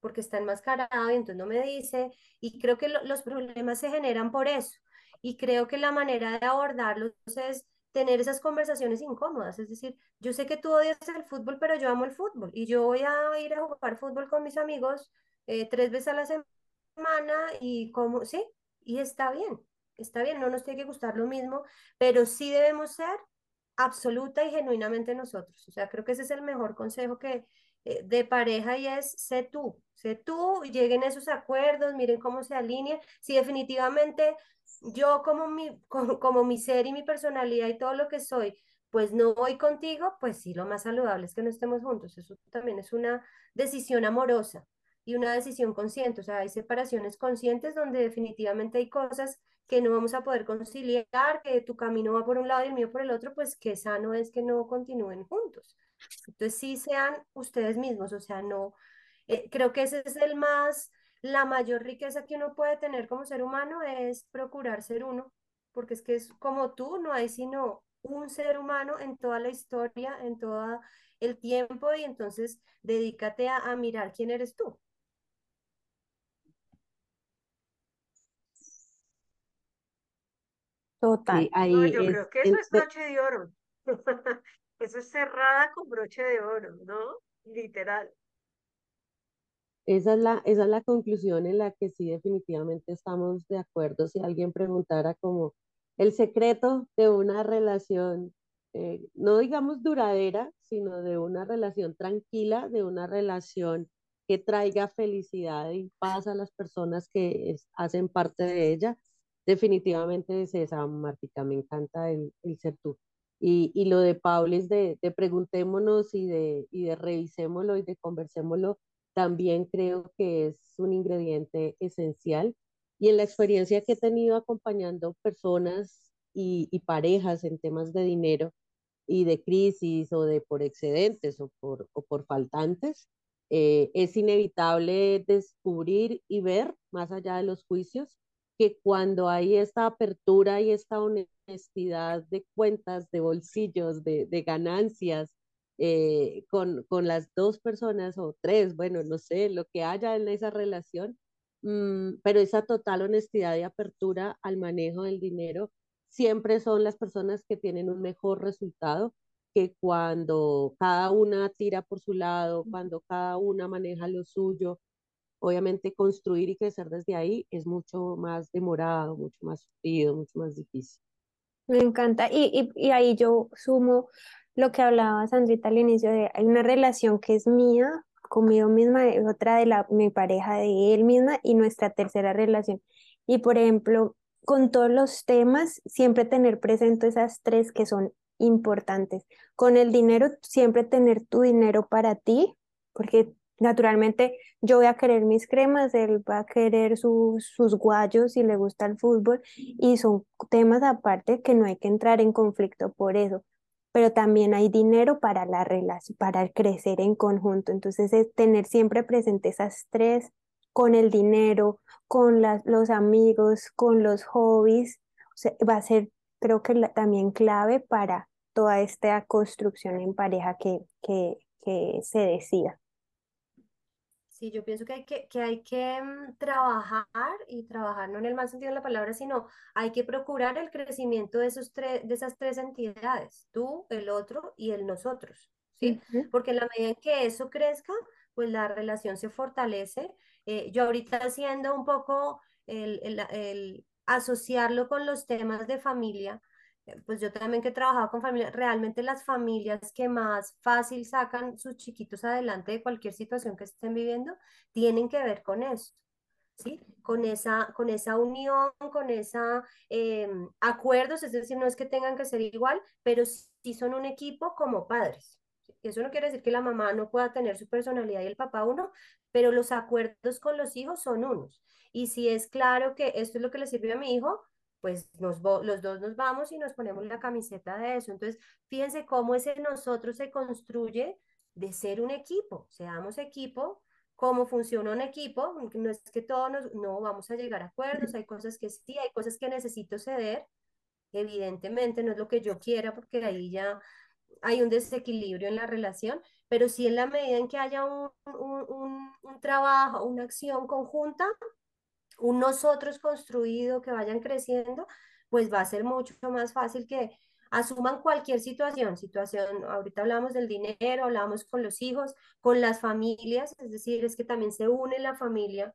porque está enmascarado y entonces no me dice. Y creo que los problemas se generan por eso. Y creo que la manera de abordarlos es tener esas conversaciones incómodas. Es decir, yo sé que tú odias el fútbol, pero yo amo el fútbol y yo voy a ir a jugar fútbol con mis amigos eh, tres veces a la semana y como, sí, y está bien, está bien, no nos tiene que gustar lo mismo, pero sí debemos ser absoluta y genuinamente nosotros. O sea, creo que ese es el mejor consejo que de pareja y es sé tú, sé tú, lleguen esos acuerdos, miren cómo se alinea. Si definitivamente yo como mi, como, mi ser y mi personalidad y todo lo que soy, pues no voy contigo, pues sí, lo más saludable es que no estemos juntos. Eso también es una decisión amorosa y una decisión consciente. O sea, hay separaciones conscientes donde definitivamente hay cosas que no vamos a poder conciliar, que tu camino va por un lado y el mío por el otro, pues que sano es que no continúen juntos. Entonces sí sean ustedes mismos, o sea, no, eh, creo que ese es el más la mayor riqueza que uno puede tener como ser humano es procurar ser uno, porque es que es como tú, no hay sino un ser humano en toda la historia, en todo el tiempo, y entonces dedícate a, mirar quién eres tú. Total. ahí yo creo que eso es broche de oro. eso es cerrada con broche de oro, ¿no? Literal. Esa es la, esa es la conclusión en la que sí definitivamente estamos de acuerdo. Si alguien preguntara como el secreto de una relación, eh, no digamos duradera, sino de una relación tranquila, de una relación que traiga felicidad y paz a las personas que hacen parte de ella, definitivamente es esa, Martica, me encanta el, el ser tú. Y, y, lo de Paul es de, preguntémonos y de, y revisémoslo y de conversémoslo también creo que es un ingrediente esencial. Y en la experiencia que he tenido acompañando personas y, parejas en temas de dinero y de crisis o de por excedentes o por, o por faltantes, eh, es inevitable descubrir y ver, más allá de los juicios, que cuando hay esta apertura y esta honestidad de cuentas, de bolsillos, de, de ganancias, eh, con, con, las dos personas o tres, bueno, no sé, lo que haya en esa relación, mm, pero esa total honestidad y apertura al manejo del dinero siempre son las personas que tienen un mejor resultado que cuando cada una tira por su lado, cuando cada una maneja lo suyo. Obviamente construir y crecer desde ahí es mucho más demorado, mucho más sufrido, mucho más difícil. Me encanta. Y, y, ahí yo sumo lo que hablaba Sandrita al inicio de una relación que es mía conmigo misma, otra de la, mi pareja de él misma y nuestra tercera relación. Y por ejemplo, con todos los temas, siempre tener presente esas tres que son importantes. Con el dinero, siempre tener tu dinero para ti, porque naturalmente yo voy a querer mis cremas, él va a querer sus, guayos si le gusta el fútbol, y son temas aparte que no hay que entrar en conflicto por eso pero también hay dinero para la relación, para crecer en conjunto. Entonces es tener siempre presente esas tres con el dinero, con los amigos, con los hobbies, va a ser creo que también clave para toda esta construcción en pareja que, que, que se decida. Sí, yo pienso que hay que, que, hay que mm, trabajar y trabajar no en el mal sentido de la palabra, sino hay que procurar el crecimiento de, esos tres, de esas tres entidades, tú, el otro y el nosotros, ¿sí? Porque en la medida en que eso crezca, pues la relación se fortalece. Eh, yo ahorita haciendo un poco el, el, el asociarlo con los temas de familia, pues yo también que he trabajado con familias, realmente las familias que más fácil sacan sus chiquitos adelante de cualquier situación que estén viviendo, tienen que ver con eso. ¿Sí? Con esa, con esa unión, con esa em, acuerdos, es decir, no es que tengan que ser igual, pero sí son un equipo como padres. Eso no quiere decir que la mamá no pueda tener su personalidad y el papá uno, pero los acuerdos con los hijos son unos. Y si es claro que esto es lo que le sirve a mi hijo, pues nos, los dos nos vamos y nos ponemos la camiseta de eso. Entonces, fíjense cómo ese nosotros se construye de ser un equipo, seamos equipo, cómo funciona un equipo, no es que todos nos, no vamos a llegar a acuerdos, hay cosas que sí, hay cosas que necesito ceder, evidentemente no es lo que yo quiera porque ahí ya hay un desequilibrio en la relación, pero sí en la medida en que haya un, un, un trabajo, una acción conjunta, un nosotros construido que vayan creciendo, pues va a ser mucho más fácil que asuman cualquier situación, situación, ahorita hablamos del dinero, hablamos con los hijos, con las familias, es decir, es que también se une la familia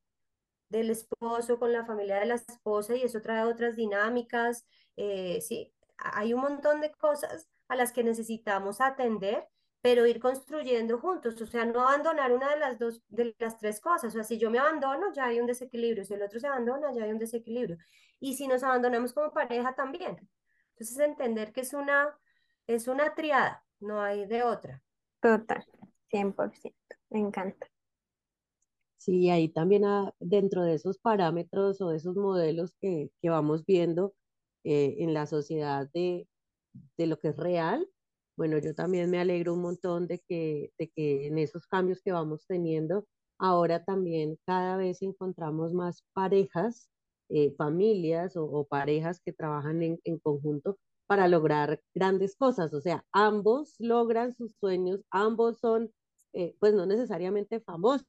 del esposo con la familia de la esposa y eso trae otras dinámicas, eh, sí, hay un montón de cosas a las que necesitamos atender pero ir construyendo juntos, o sea, no abandonar una de las dos, de las tres cosas, o sea, si yo me abandono, ya hay un desequilibrio, si el otro se abandona, ya hay un desequilibrio, y si nos abandonamos como pareja también. Entonces, entender que es una, es una triada, no hay de otra. Total, 100%, me encanta. Sí, ahí también ah, dentro de esos parámetros o de esos modelos que, que vamos viendo eh, en la sociedad de, de lo que es real, bueno, yo también me alegro un montón de que, de que en esos cambios que vamos teniendo, ahora también cada vez encontramos más parejas, eh, familias o, parejas que trabajan en, conjunto para lograr grandes cosas. O sea, ambos logran sus sueños, ambos son, eh, pues no necesariamente famosos,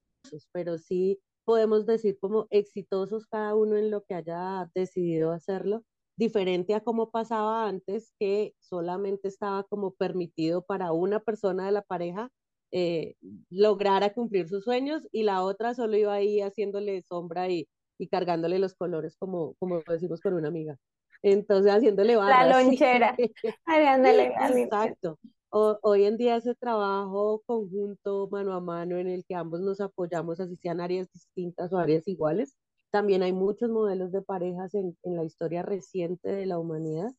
pero sí podemos decir como exitosos cada uno en lo que haya decidido hacerlo diferente a como pasaba antes, que solamente estaba como permitido para una persona de la pareja eh, lograr a cumplir sus sueños y la otra solo iba ahí haciéndole sombra y, y cargándole los colores, como, como decimos con una amiga. Entonces, haciéndole barras. La lonchera. Exacto. hoy en día ese trabajo conjunto, mano a mano, en el que ambos nos apoyamos, así sean áreas distintas o áreas iguales, también hay muchos modelos de parejas en, en la historia reciente de la humanidad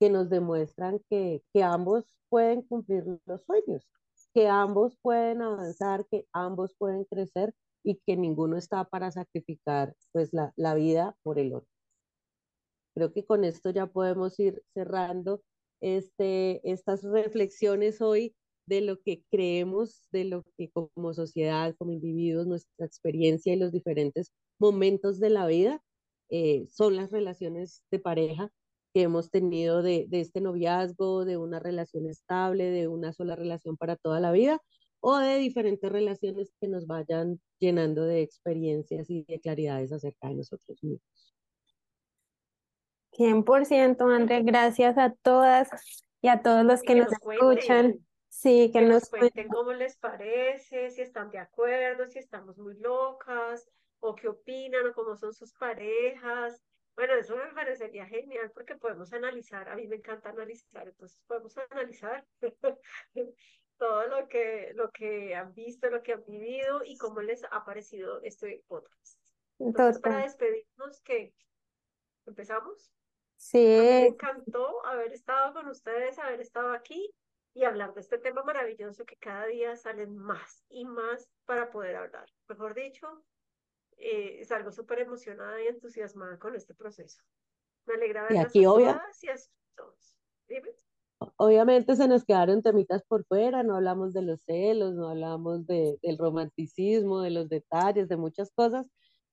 que nos demuestran que, que ambos pueden cumplir los sueños, que ambos pueden avanzar, que ambos pueden crecer y que ninguno está para sacrificar pues la, la vida por el otro. Creo que con esto ya podemos ir cerrando este, estas reflexiones hoy de lo que creemos, de lo que como sociedad, como individuos, nuestra experiencia y los diferentes momentos de la vida eh, son las relaciones de pareja que hemos tenido de, de, este noviazgo, de una relación estable, de una sola relación para toda la vida o de diferentes relaciones que nos vayan llenando de experiencias y de claridades acerca de nosotros mismos. 100%, André, gracias a todas y a todos los que, nos, escuchan. Sí, que, nos cuenten cómo les parece, si están de acuerdo, si estamos muy locas, o qué opinan, o cómo son sus parejas. Bueno, eso me parecería genial porque podemos analizar, a mí me encanta analizar, entonces podemos analizar todo lo que, lo que han visto, lo que han vivido y cómo les ha parecido este podcast. Entonces, para despedirnos, ¿qué? ¿Empezamos? Sí. me encantó haber estado con ustedes, haber estado aquí y hablar de este tema maravilloso que cada día salen más y más para poder hablar. Mejor dicho, eh, salgo súper emocionada y entusiasmada con este proceso. Me alegra verlas aquí, a todas y a todos. Dime. Obviamente se nos quedaron temitas por fuera, no hablamos de los celos, no hablamos de, del romanticismo, de los detalles, de muchas cosas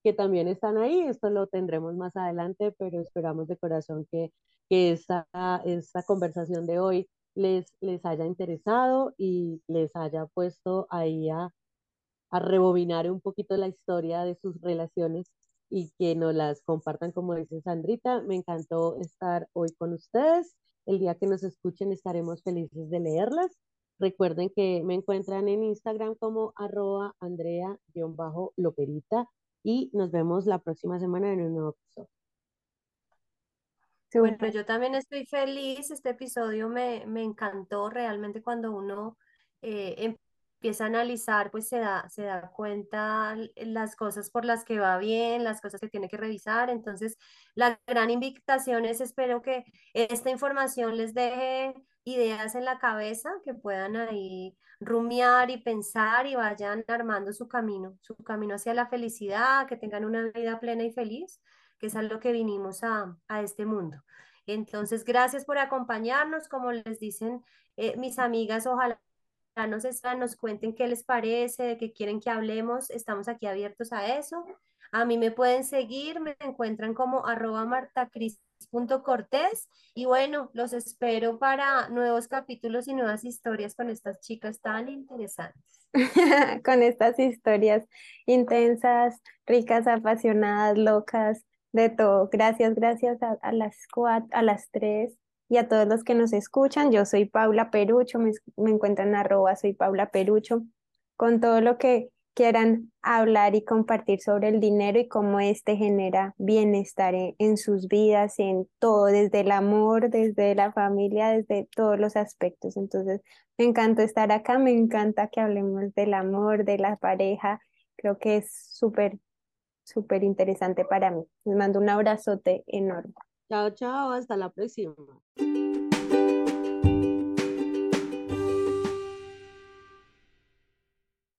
que también están ahí. Esto lo tendremos más adelante, pero esperamos de corazón que, que esta, esta conversación de hoy les, les haya interesado y les haya puesto ahí a, a rebobinar un poquito la historia de sus relaciones y que nos las compartan, como dice Sandrita. Me encantó estar hoy con ustedes. El día que nos escuchen estaremos felices de leerlas. Recuerden que me encuentran en Instagram como arroba andrea-loperita y nos vemos la próxima semana en un nuevo episodio. Bueno, yo también estoy feliz. Este episodio me, me encantó realmente cuando uno eh, empieza a analizar, pues se da, se da cuenta las cosas por las que va bien, las cosas que tiene que revisar. Entonces, la gran invitación es, espero que esta información les deje ideas en la cabeza, que puedan ahí rumiar y pensar y vayan armando su camino, su camino hacia la felicidad, que tengan una vida plena y feliz, que es a lo que vinimos a, a este mundo. Entonces, gracias por acompañarnos. Como les dicen eh, mis amigas, ojalá nos, nos cuenten qué les parece, de qué quieren que hablemos. Estamos aquí abiertos a eso. A mí me pueden seguir, me encuentran como arroba Marta Cortés. Y bueno, los espero para nuevos capítulos y nuevas historias con estas chicas tan interesantes. con estas historias intensas, ricas, apasionadas, locas, de todo. Gracias, gracias a, las a las tres y a todos los que nos escuchan. Yo soy Paula Perucho, me, me encuentran arroba, soy Paula Perucho, con todo lo que quieran hablar y compartir sobre el dinero y cómo este genera bienestar en, sus vidas, en todo, desde el amor, desde la familia, desde todos los aspectos. Entonces, me encanta estar acá, me encanta que hablemos del amor, de la pareja. Creo que es súper, súper interesante para mí. Les mando un abrazote enorme. Chao, chao, hasta la próxima.